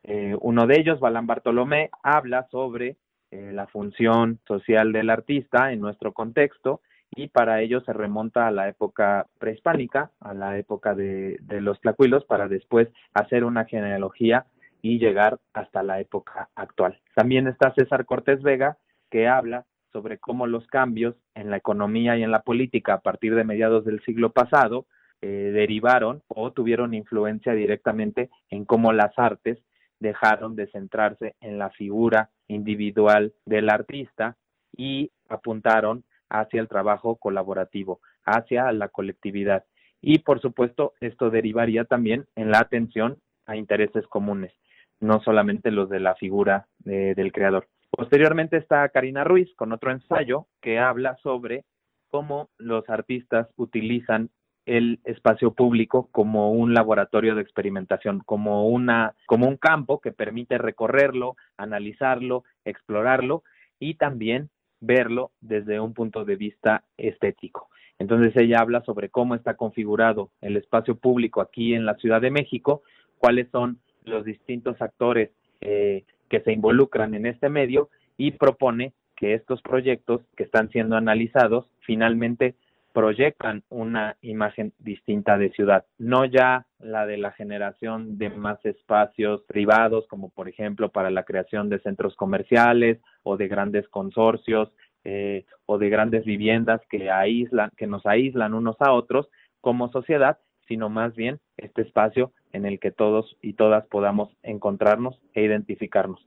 Eh, uno de ellos, Balán Bartolomé, habla sobre eh, la función social del artista en nuestro contexto y para ello se remonta a la época prehispánica, a la época de, de los tlacuilos, para después hacer una genealogía y llegar hasta la época actual. También está César Cortés Vega, que habla sobre cómo los cambios en la economía y en la política a partir de mediados del siglo pasado eh, derivaron o tuvieron influencia directamente en cómo las artes dejaron de centrarse en la figura individual del artista y apuntaron hacia el trabajo colaborativo, hacia la colectividad. Y por supuesto, esto derivaría también en la atención a intereses comunes, no solamente los de la figura del creador. Posteriormente está Karina Ruiz con otro ensayo que habla sobre cómo los artistas utilizan el espacio público como un laboratorio de experimentación, como una como un campo que permite recorrerlo, analizarlo, explorarlo y también verlo desde un punto de vista estético. Entonces ella habla sobre cómo está configurado el espacio público aquí en la Ciudad de México, cuáles son los distintos actores eh, que se involucran en este medio y propone que estos proyectos que están siendo analizados finalmente proyectan una imagen distinta de ciudad, no ya la de la generación de más espacios privados, como por ejemplo para la creación de centros comerciales o de grandes consorcios eh, o de grandes viviendas que aíslan, que nos aíslan unos a otros como sociedad, sino más bien este espacio en el que todos y todas podamos encontrarnos e identificarnos.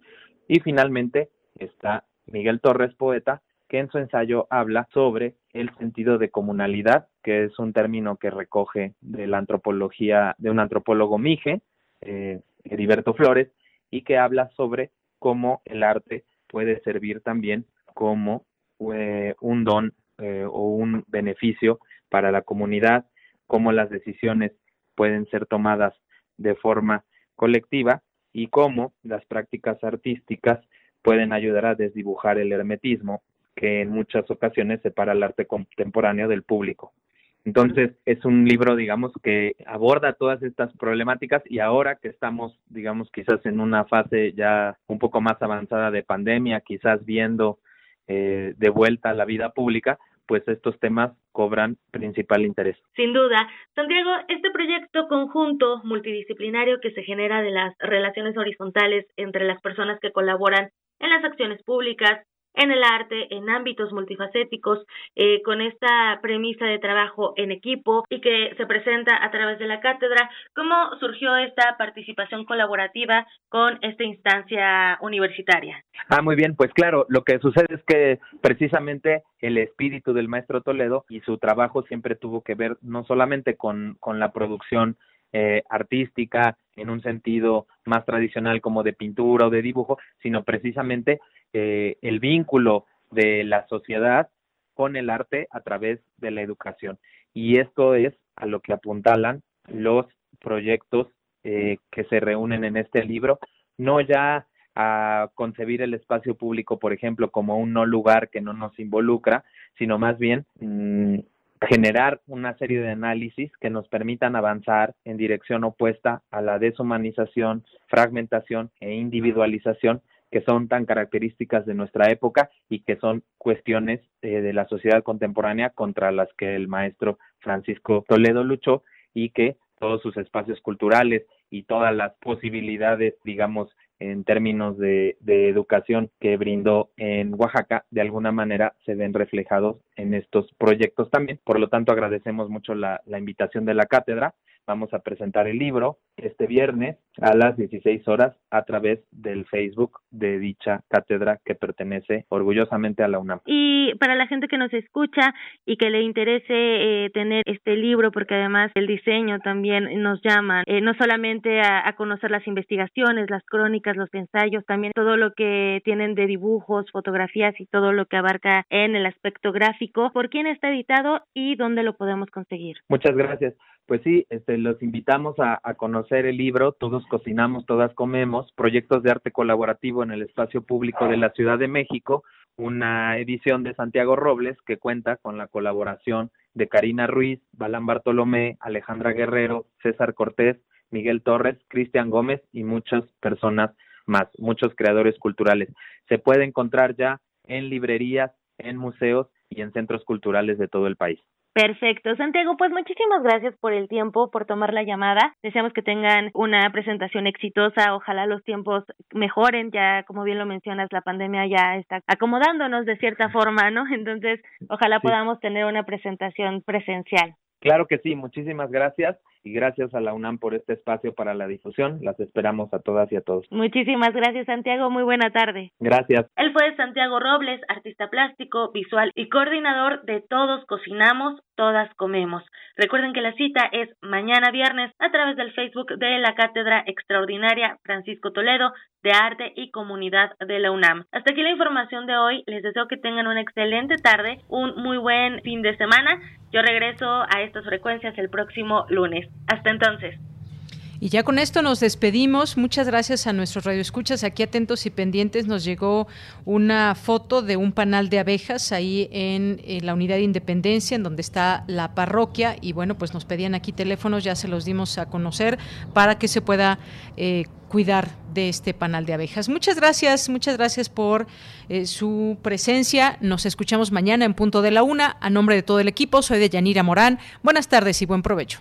Y finalmente está Miguel Torres, poeta, que en su ensayo habla sobre el sentido de comunalidad, que es un término que recoge de la antropología de un antropólogo Mije, eh, Heriberto Flores, y que habla sobre cómo el arte puede servir también como eh, un don eh, o un beneficio para la comunidad, cómo las decisiones pueden ser tomadas de forma colectiva y cómo las prácticas artísticas pueden ayudar a desdibujar el hermetismo que en muchas ocasiones separa el arte contemporáneo del público. Entonces, es un libro, digamos, que aborda todas estas problemáticas y ahora que estamos, digamos, quizás en una fase ya un poco más avanzada de pandemia, quizás viendo eh, de vuelta la vida pública, pues estos temas cobran principal interés. Sin duda. Santiago, este proyecto conjunto multidisciplinario que se genera de las relaciones horizontales entre las personas que colaboran en las acciones públicas, en el arte, en ámbitos multifacéticos, eh, con esta premisa de trabajo en equipo y que se presenta a través de la cátedra. ¿Cómo surgió esta participación colaborativa con esta instancia universitaria? Ah, muy bien, pues claro, lo que sucede es que precisamente el espíritu del maestro Toledo y su trabajo siempre tuvo que ver no solamente con, con la producción eh, artística en un sentido más tradicional como de pintura o de dibujo, sino precisamente eh, el vínculo de la sociedad con el arte a través de la educación. Y esto es a lo que apuntalan los proyectos eh, que se reúnen en este libro, no ya a concebir el espacio público, por ejemplo, como un no lugar que no nos involucra, sino más bien mm, generar una serie de análisis que nos permitan avanzar en dirección opuesta a la deshumanización, fragmentación e individualización que son tan características de nuestra época y que son cuestiones eh, de la sociedad contemporánea contra las que el maestro Francisco Toledo luchó y que todos sus espacios culturales y todas las posibilidades, digamos, en términos de, de, educación que brindó en Oaxaca, de alguna manera se ven reflejados en estos proyectos también. Por lo tanto, agradecemos mucho la, la invitación de la cátedra Vamos a presentar el libro este viernes a las 16 horas a través del Facebook de dicha cátedra que pertenece orgullosamente a la UNAM. Y para la gente que nos escucha y que le interese eh, tener este libro, porque además el diseño también nos llama, eh, no solamente a, a, conocer las investigaciones, las crónicas, los ensayos, también todo lo que tienen de dibujos, fotografías y todo lo que abarca en el aspecto gráfico, por quién está editado y dónde lo podemos conseguir. Muchas gracias. Pues sí, este, los invitamos a, a, conocer el libro Todos cocinamos, todas comemos, proyectos de arte colaborativo en el espacio público de la Ciudad de México, una edición de Santiago Robles que cuenta con la colaboración de Karina Ruiz, Balán Bartolomé, Alejandra Guerrero, César Cortés, Miguel Torres, Cristian Gómez y muchas personas más, muchos creadores culturales. Se puede encontrar ya en librerías, en museos y en centros culturales de todo el país. Perfecto. Santiago, pues muchísimas gracias por el tiempo, por tomar la llamada. Deseamos que tengan una presentación exitosa. Ojalá los tiempos mejoren. Ya, como bien lo mencionas, la pandemia ya está acomodándonos de cierta forma, ¿no? *laughs* Entonces, ojalá sí. podamos tener una presentación presencial. Claro que sí. Muchísimas gracias y gracias a la UNAM por este espacio para la difusión. Las esperamos a todas y a todos. Muchísimas gracias, Santiago. Muy buena tarde. Gracias. Él fue Santiago Robles, artista plástico, visual y coordinador de Todos Cocinamos, Todas Comemos. Recuerden que la cita es mañana viernes a través del Facebook de la Cátedra Extraordinaria Francisco Toledo de Arte y Comunidad de la UNAM. Hasta aquí la información de hoy. Les deseo que tengan una excelente tarde, un muy buen fin de semana. Yo regreso a estas frecuencias el próximo lunes. Hasta entonces. Y ya con esto nos despedimos. Muchas gracias a nuestros radioescuchas. Aquí atentos y pendientes nos llegó una foto de un panal de abejas ahí en, en, la unidad de Independencia, en donde está la parroquia. Y bueno, pues nos pedían aquí teléfonos, ya se los dimos a conocer para que se pueda eh, cuidar de este panal de abejas. Muchas gracias, muchas gracias por eh, su presencia. Nos escuchamos mañana en punto de la una. A nombre de todo el equipo, soy de Yanira Morán. Buenas tardes y buen provecho.